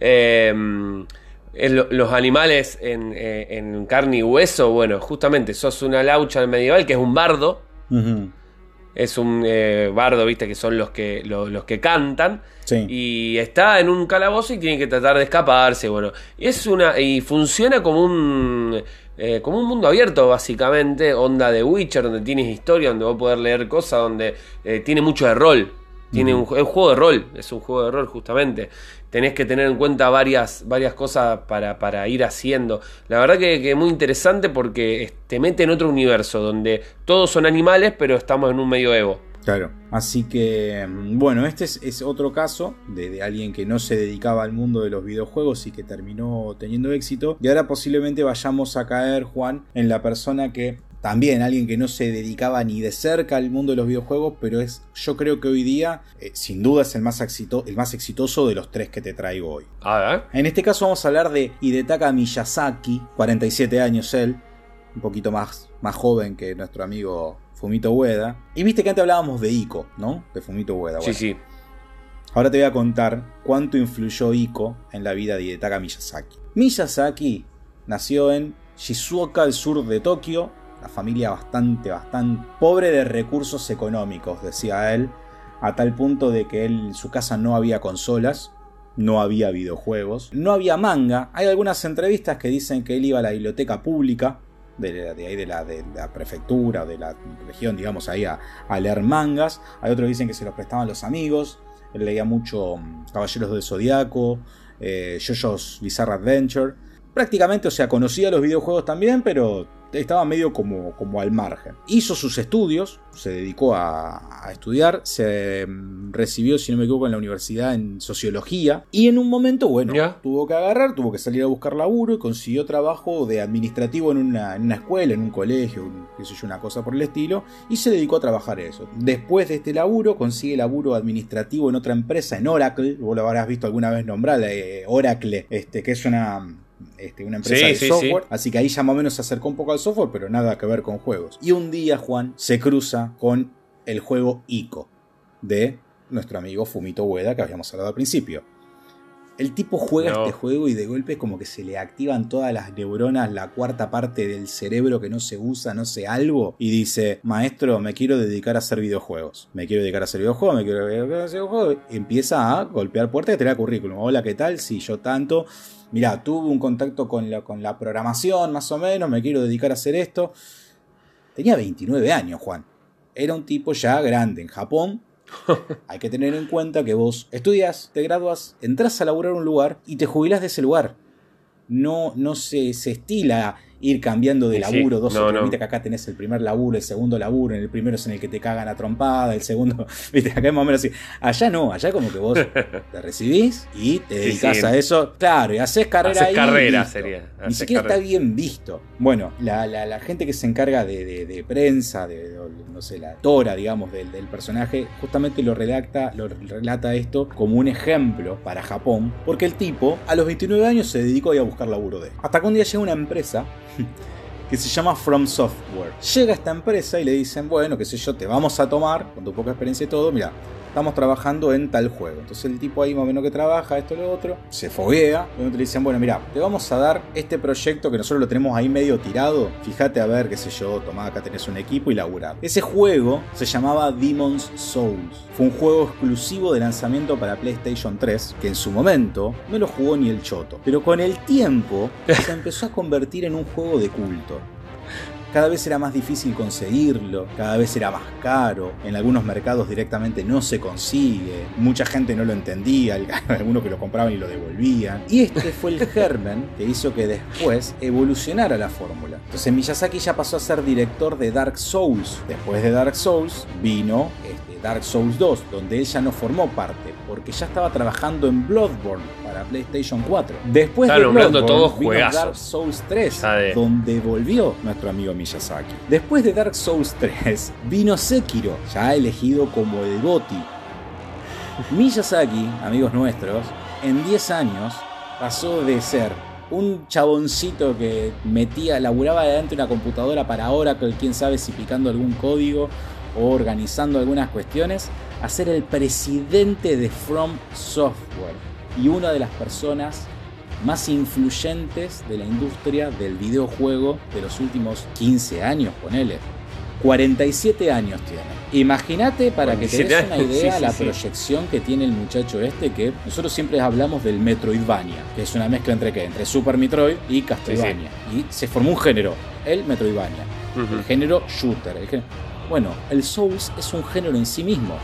Eh, lo- los animales en, eh, en carne y hueso, bueno, justamente sos una laucha medieval que es un bardo, es un eh, bardo, viste, que son los que, lo- los que cantan. Sí. Y está en un calabozo y tiene que tratar de escaparse. Bueno, y es una. Y funciona como un. eh, como un mundo abierto, básicamente. Onda de Witcher, donde tienes historia, donde vas a poder leer cosas, donde eh, tiene mucho de rol. Tiene un, es un juego de rol, es un juego de rol justamente. Tenés que tener en cuenta varias, varias cosas para, para ir haciendo. La verdad que, es muy interesante porque te mete en otro universo donde todos son animales, pero estamos en un medio Evo. Claro. Así que, mm, bueno, este es, es otro caso de, de alguien que no se dedicaba al mundo de los videojuegos y que terminó teniendo éxito. Y ahora posiblemente vayamos a caer, Juan, en la persona que también, alguien que no se dedicaba ni de cerca al mundo de los videojuegos, pero es, yo creo que hoy día, eh, sin duda, es el más, exito- el más exitoso de los tres que te traigo hoy. A ver. En este caso vamos a hablar de Hidetaka Miyazaki, 47 años él, un poquito más, más joven que nuestro amigo Fumito Ueda. Y viste que antes hablábamos de Ico, ¿no? De Fumito Ueda. Sí, sí. Ahora te voy a contar cuánto influyó Ico en la vida de Hidetaka Miyazaki. Miyazaki nació en Shizuoka, al sur de Tokio, una familia bastante, bastante pobre de recursos económicos, decía él, a tal punto de que él, en su casa no había consolas, no había videojuegos, no había manga. Hay algunas entrevistas que dicen que él iba a la biblioteca pública, de, ahí de la, de la, prefectura de la región, digamos, ahí a, leer mangas. Hay otros que dicen que se los prestaban los amigos. Él leía mucho mm, Caballeros del Zodiaco, eh, JoJo's Bizarre Adventure. Prácticamente, o sea, conocía los videojuegos también, pero estaba medio como, como al margen. Hizo sus estudios, se dedicó a, estudiar, se mm, recibió, si no me equivoco, en la universidad en sociología y en un momento, bueno, tuvo que agarrar, tuvo que salir a buscar laburo y consiguió trabajo de administrativo en una, escuela, en un colegio, qué sé yo, una cosa por el estilo, y se dedicó a trabajar eso. Después de este laburo, consigue laburo administrativo en otra empresa, en Oracle, vos lo habrás visto alguna vez nombrar, eh, Oracle, este, que es una este, una empresa de software. Así que ahí ya más o menos se acercó un poco al software, pero nada que ver con juegos. Y un día Juan se cruza con el juego ICO de nuestro amigo Fumito Ueda que habíamos hablado al principio. El tipo juega este juego y de golpe como que se le activan todas las neuronas, la cuarta parte del cerebro que no se usa, no sé, algo. Y dice, maestro, me quiero dedicar a hacer videojuegos. Me quiero dedicar a hacer videojuegos, me quiero dedicar a hacer videojuegos. Y empieza a golpear puertas y a tener currículum. Hola, ¿qué tal? Si yo tanto mira, tuve un contacto con la, con la programación más o menos, me quiero dedicar a hacer esto. Tenía 29 años, Juan. Era un tipo ya grande en Japón. Hay que tener en cuenta que vos estudias, te gradúas, entras a laburar un lugar y te jubilás de ese lugar. No, no se, se estila ir cambiando de laburo dos o tres. Viste que acá tenés el primer laburo, el segundo laburo, en el primero es en el que te cagan a trompada, el segundo, viste, acá es más o menos así. Allá no, allá como que vos te recibís y te dedicas a eso. Claro, y haces carrera haces carrera sería. Ni siquiera está bien visto. Bueno, la, gente que se encarga de, prensa, de, no sé, la tora, digamos, del, del personaje, justamente lo redacta, lo relata esto como un ejemplo para Japón, porque el tipo a los 29 años se dedicó a, a buscar laburo de. Hasta que un día llega una empresa que se llama From Software. Llega esta empresa y le dicen, bueno, qué sé yo, te vamos a tomar, con tu poca experiencia y todo, mira, estamos trabajando en tal juego. Entonces el tipo ahí más o menos que trabaja, esto lo otro, se foguea. Y te dicen, bueno, mira, te vamos a dar este proyecto que nosotros lo tenemos ahí medio tirado. Fíjate a ver, qué sé yo, tomá acá tenés un equipo y laburar. Ese juego se llamaba Demon's Souls. Fue un juego exclusivo de lanzamiento para PlayStation 3, que en su momento no lo jugó ni el choto. Pero con el tiempo se empezó a convertir en un juego de culto. Cada vez era más difícil conseguirlo, cada vez era más caro, en algunos mercados directamente no se consigue, mucha gente no lo entendía, algunos que lo compraban y lo devolvían. Y este fue el germen que hizo que después evolucionara la fórmula. Entonces Miyazaki ya pasó a ser director de Dark Souls. Después de Dark Souls vino este, Dark Souls 2, donde él ya no formó parte, porque ya estaba trabajando en Bloodborne para PlayStation 4. Después de Bloodborne todos vino Dark Souls 3, donde volvió nuestro amigo Miyazaki. Después de Dark Souls 3 vino Sekiro, ya elegido como el GOTI. Miyazaki, amigos nuestros, en 10 años pasó de ser un chaboncito que metía, laburaba delante de una computadora para Oracle, quién sabe si picando algún código o organizando algunas cuestiones, a ser el presidente de From Software y una de las personas más influyentes de la industria del videojuego de los últimos 15 años, ponele. 47 años tiene. Imagínate para que te des una idea la proyección que tiene el muchacho este que nosotros siempre hablamos del Metroidvania, que es una mezcla entre qué? Entre Super Metroid y Castlevania. Y se formó un género, el Metroidvania. El género shooter. Bueno, el Souls es un género en sí mismo.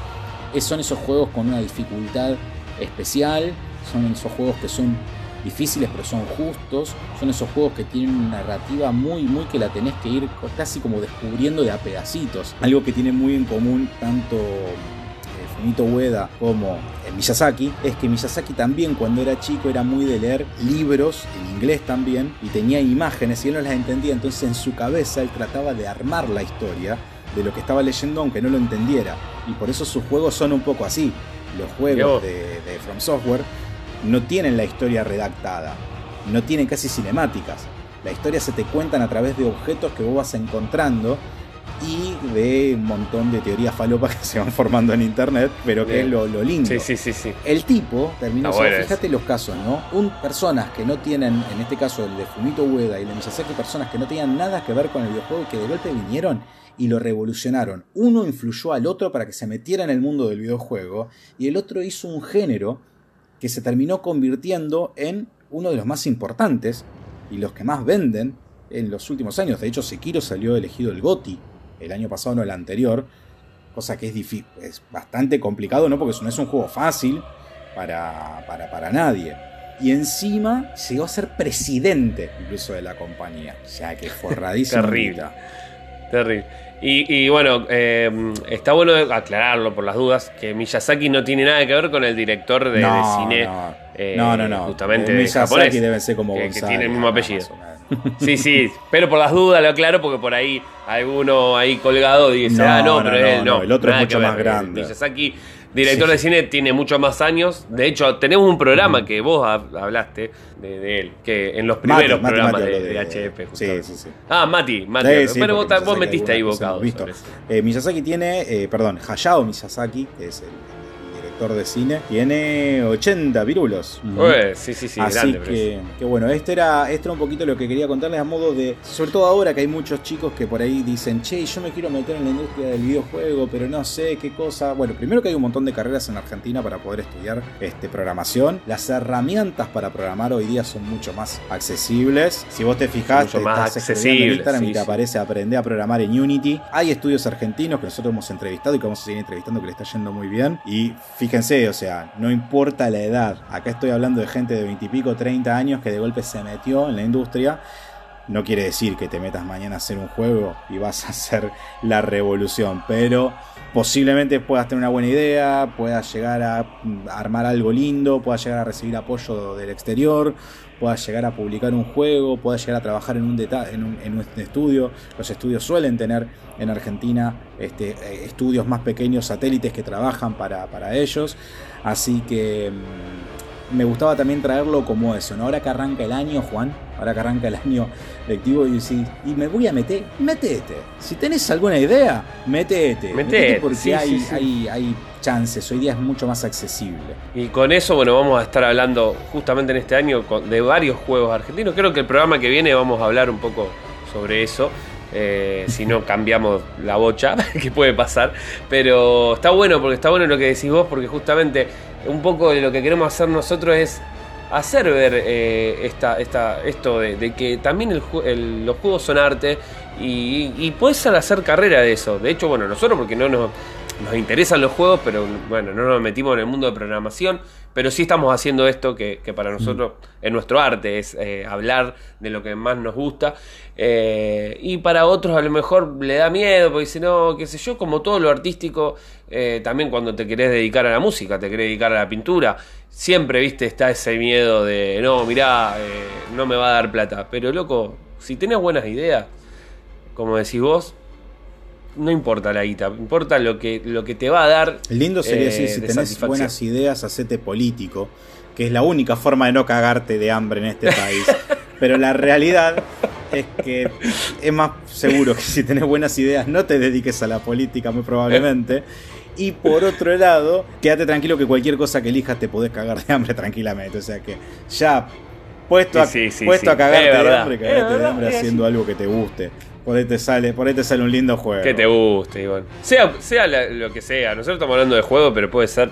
son esos juegos con una dificultad especial, son esos juegos que son difíciles pero son justos, son esos juegos que tienen una narrativa muy, muy que la tenés que ir casi como descubriendo de a pedacitos. Algo que tiene muy en común tanto eh, Fumito Ueda como el Miyazaki, es que Miyazaki también cuando era chico era muy de leer libros en inglés también y tenía imágenes y él no las entendía, entonces en su cabeza él trataba de armar la historia de lo que estaba leyendo aunque no lo entendiera. Y por eso sus juegos son un poco así. Los juegos de, de From Software no tienen la historia redactada, no tienen casi cinemáticas. La historia se te cuentan a través de objetos que vos vas encontrando y de un montón de teorías falopas que se van formando en internet, pero que es lo, lindo. Sí, sí, sí, sí. El tipo terminó, bueno fíjate los casos, ¿no? Un, personas que no tienen, en este caso el de Fumito Ueda y el de Miyazaki, personas que no tenían nada que ver con el videojuego y que de golpe vinieron y lo revolucionaron. Uno influyó al otro para que se metiera en el mundo del videojuego y el otro hizo un género que se terminó convirtiendo en uno de los más importantes y los que más venden en los últimos años. De hecho, Sekiro salió elegido el GOTI el año pasado, no el anterior. Cosa que es, difícil, es bastante complicado, ¿no? Porque no es un juego fácil para, para, para nadie. Y encima llegó a ser presidente incluso de la compañía. O sea que forradísimo. Terrible. Terrible. Y, y bueno, eh, está bueno aclararlo por las dudas, que Miyazaki no tiene nada que ver con el director de, No, de cine. no. eh, no, no, no. Justamente Eh, de Miyazaki japonés, debe ser como que, que González, tiene el mismo apellido. Sí, sí, pero por las dudas lo aclaro porque por ahí alguno ahí colgado dice, No, ah, no, pero él no. el otro es mucho más grande. Miyazaki, director Sí. de cine, tiene muchos más años. De hecho, tenemos un programa que vos hab- hablaste de, de él, que en los primeros Mati, programas Mati de, de de- HP. Sí, justamente. sí, sí. Ah, Mati, Mati. Sí, sí, pero vos, metiste ahí alguna vez bocado. hemos visto. Eh, Miyazaki tiene, eh, perdón, Hayao Miyazaki, que es el director de cine, tiene 80 virulos. Ué, sí, sí, sí, Así grande. que, que bueno, este era, este era un poquito lo que quería contarles a modo de, sobre todo ahora que hay muchos chicos que por ahí dicen, che, yo me quiero meter en la industria del videojuego, pero no sé qué cosa. Bueno, primero que hay un montón de carreras en Argentina para poder estudiar este, programación. Las herramientas para programar hoy día son mucho más accesibles. Si vos te fijás, te más estás scrolleando en Instagram y sí, te sí. aparece aprender a programar en Unity. Hay estudios argentinos que nosotros hemos entrevistado y que vamos a seguir entrevistando que le está yendo muy bien. Y fíjense, o sea, no importa la edad. Acá estoy hablando de gente de 20 y pico, 30 años que de golpe se metió en la industria. No quiere decir que te metas mañana a hacer un juego y vas a hacer la revolución, pero posiblemente puedas tener una buena idea, puedas llegar a armar algo lindo, puedas llegar a recibir apoyo del exterior, puedas llegar a publicar un juego, puedas llegar a trabajar en un, en un, en un estudio. Los estudios suelen tener en Argentina este, eh, estudios más pequeños, satélites que trabajan para, para ellos. Así que mm, me gustaba también traerlo como eso. Ahora que arranca el año, Juan, ahora que arranca el año lectivo y decís, y me voy a meter, metete. Si tenés alguna idea, metete. Metete, porque sí, hay, sí. Hay, hay chances, hoy día es mucho más accesible. Y con eso, bueno, vamos a estar hablando justamente en este año de varios juegos argentinos. Creo que el programa que viene vamos a hablar un poco sobre eso. eh, si no cambiamos la bocha, que puede pasar. Pero está bueno, porque está bueno lo que decís vos, porque justamente un poco de lo que queremos hacer nosotros es hacer ver eh, esta, esta, esto de, que también el el- los juegos son arte y, y puedes hacer carrera de eso. De hecho, bueno, nosotros porque no nos, nos interesan los juegos, pero bueno, no nos metimos en el mundo de programación, pero sí estamos haciendo esto que, que para nosotros es nuestro arte, es eh, hablar de lo que más nos gusta. Eh, y para otros a lo mejor le da miedo, porque dice, no, qué sé yo, como todo lo artístico, eh, también cuando te querés dedicar a la música, te querés dedicar a la pintura, siempre, viste, está ese miedo de, no, mirá, no me va a dar plata. Pero loco, si tenés buenas ideas, como decís vos, no importa la guita, importa lo que, lo que te va a dar. Lindo sería eh, decir, si de tenés buenas ideas, hacete político, que es la única forma de no cagarte de hambre en este país. Pero la realidad es que es más seguro que si tenés buenas ideas no te dediques a la política muy probablemente. Y por otro lado, quédate tranquilo que cualquier cosa que elijas te podés cagar de hambre tranquilamente. O sea que ya puesto a, Sí, sí, sí, puesto sí. a cagarte de hambre, cagarte de hambre haciendo algo que te guste. Por ahí te sale, por ahí te sale un lindo juego. Que te guste, Iván. Sea, sea la- lo que sea. Nosotros estamos hablando de juego, pero puede ser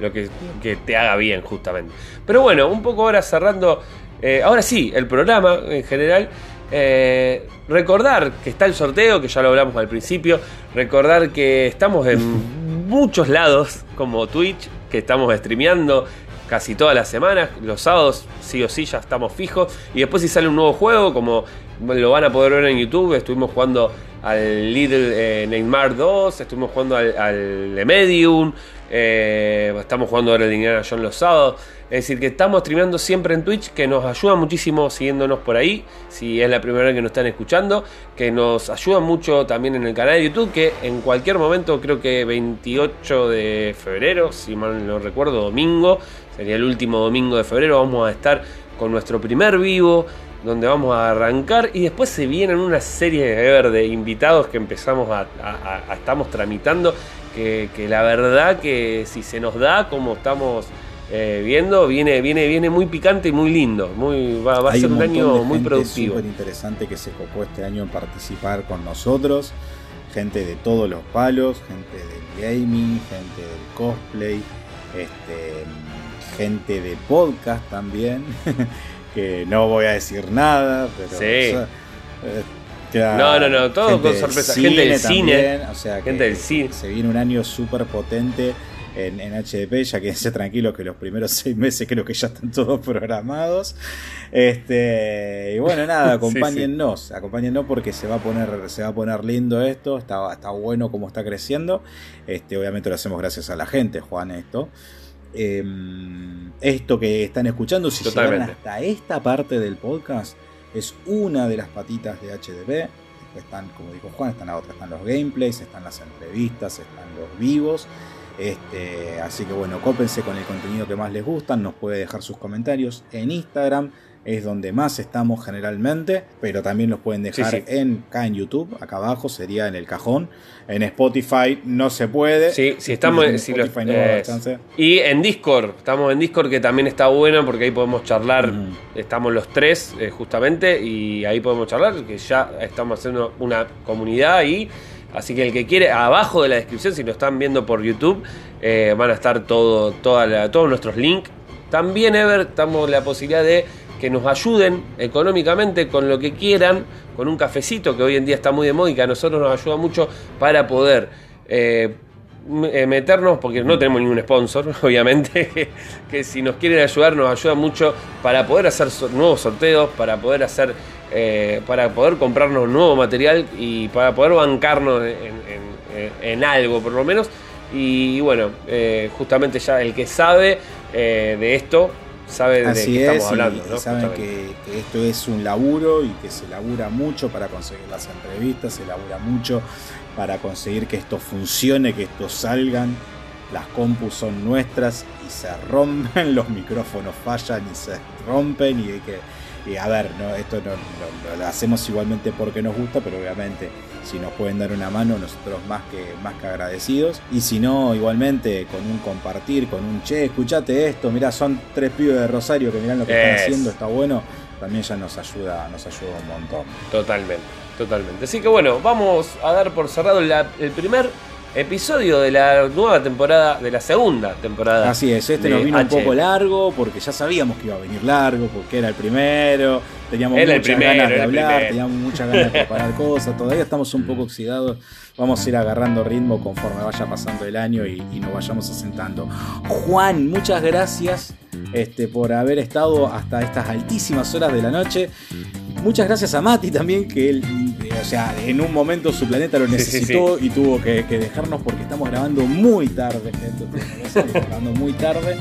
lo que, que te haga bien, justamente. Pero bueno, un poco ahora cerrando. eh, ahora sí, el programa en general. eh, recordar que está el sorteo, que ya lo hablamos al principio. Recordar que estamos en muchos lados, como Twitch, que estamos streameando casi todas las semanas. Los sábados, sí o sí, ya estamos fijos. Y después, si sale un nuevo juego, como lo van a poder ver en YouTube, estuvimos jugando al Little eh, Neymar 2, estuvimos jugando al, al Medium, eh, estamos jugando ahora el Indiana Jones los sábados. Es decir, que estamos streameando siempre en Twitch, que nos ayuda muchísimo siguiéndonos por ahí, si es la primera vez que nos están escuchando, que nos ayuda mucho también en el canal de YouTube, que en cualquier momento, creo que 28 de febrero, si mal no recuerdo, domingo, sería el último domingo de febrero, vamos a estar con nuestro primer vivo donde vamos a arrancar y después se vienen una serie de invitados que empezamos a, a- a- estamos tramitando, que, que la verdad que si se nos da como estamos eh, viendo, viene, viene, viene muy picante y muy lindo, muy, va, va a ser un, año de muy gente productivo. súper interesante que se copó este año en participar con nosotros. Gente de todos los palos, gente del gaming, gente del cosplay, este, gente de podcast también. que no voy a decir nada, pero. Sí. o sea, eh, No, no, no, todo con del sorpresa. Gente del cine, o sea, gente que del cine. Se viene un año súper potente en, en HDP, ya quédense tranquilos que los primeros seis meses creo que ya están todos programados. Este, y bueno, nada, Sí, acompáñennos, acompáñennos porque se va a poner, se va a poner lindo esto, está, está bueno como está creciendo. Este, obviamente lo hacemos gracias a la gente, Juan, esto. Eh, esto que están escuchando, si llegaron hasta esta parte del podcast, es una de las patitas de HDB. Después están, como dijo Juan, están las otras, están los gameplays, están las entrevistas, están los vivos. Este, así que bueno, cópense con el contenido que más les gusta, nos puede dejar sus comentarios en Instagram, es donde más estamos generalmente, pero también los pueden dejar Sí, sí. en acá en YouTube, acá abajo sería en el cajón. En Spotify no se puede. Sí, si estamos En si no eh. Y en Discord, estamos en Discord que también está bueno porque ahí podemos charlar, estamos los tres eh, justamente y ahí podemos charlar, que ya estamos haciendo una comunidad ahí. Así que el que quiere, abajo de la descripción, si lo están viendo por YouTube, eh, van a estar todo, toda la- todos nuestros links. También, Ever, damos la posibilidad de que nos ayuden económicamente con lo que quieran, con un cafecito que hoy en día está muy de moda y que a nosotros nos ayuda mucho para poder eh, eh, meternos, porque no tenemos ningún sponsor, obviamente, que, si nos quieren ayudar nos ayuda mucho para poder hacer nuevos sorteos, para poder hacer, eh, para poder comprarnos nuevo material y para poder bancarnos en, algo por lo menos. Y bueno, justamente ya el que sabe de esto, sabe de Así qué es, estamos hablando. y ¿no? saben que, que esto es un laburo y que se labura mucho para conseguir las entrevistas, se labura mucho para conseguir que esto funcione, que esto salgan. Las compus son nuestras y se rompen, los micrófonos fallan y se rompen y hay que... y a ver, no, esto no, no- lo hacemos igualmente porque nos gusta, pero obviamente si nos pueden dar una mano, nosotros más que, más que agradecidos. Y si no, igualmente con un compartir, con un che, escuchate esto, mirá, son tres pibes de Rosario que miran lo que Es. están haciendo, está bueno, también ya nos ayuda, nos ayuda un montón. Totalmente, totalmente. Así que bueno, vamos a dar por cerrado la- el primer episodio de la nueva temporada, de la segunda temporada. Así es, este nos vino un poco largo porque ya sabíamos que iba a venir largo, porque era el primero, teníamos Era muchas primero, ganas de hablar, teníamos muchas ganas de preparar cosas, todavía estamos un poco oxidados, vamos a ir agarrando ritmo conforme vaya pasando el año y, y nos vayamos asentando. Juan, muchas gracias este, por haber estado hasta estas altísimas horas de la noche. Muchas gracias a Mati también, que él, eh, o sea, en un momento su planeta lo Sí, sí, necesitó y tuvo que, que dejarnos porque estamos grabando muy tarde, gente. Estamos grabando muy tarde,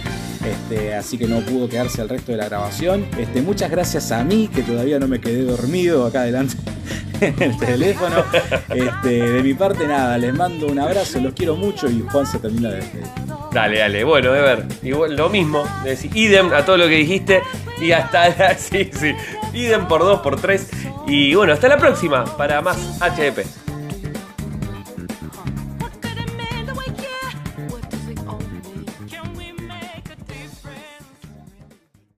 este, así que no pudo quedarse el resto de la grabación. Este, muchas gracias a mí, que todavía no me quedé dormido acá adelante en el teléfono. Este, de mi parte, nada, les mando un abrazo, los quiero mucho y Juan se termina de despedir. Dale, dale. Bueno, Ever, igual lo mismo. Decir, idem a todo lo que dijiste. Y hasta la. Sí, sí. Idem por dos, por tres. Y bueno, hasta la próxima para más HDP.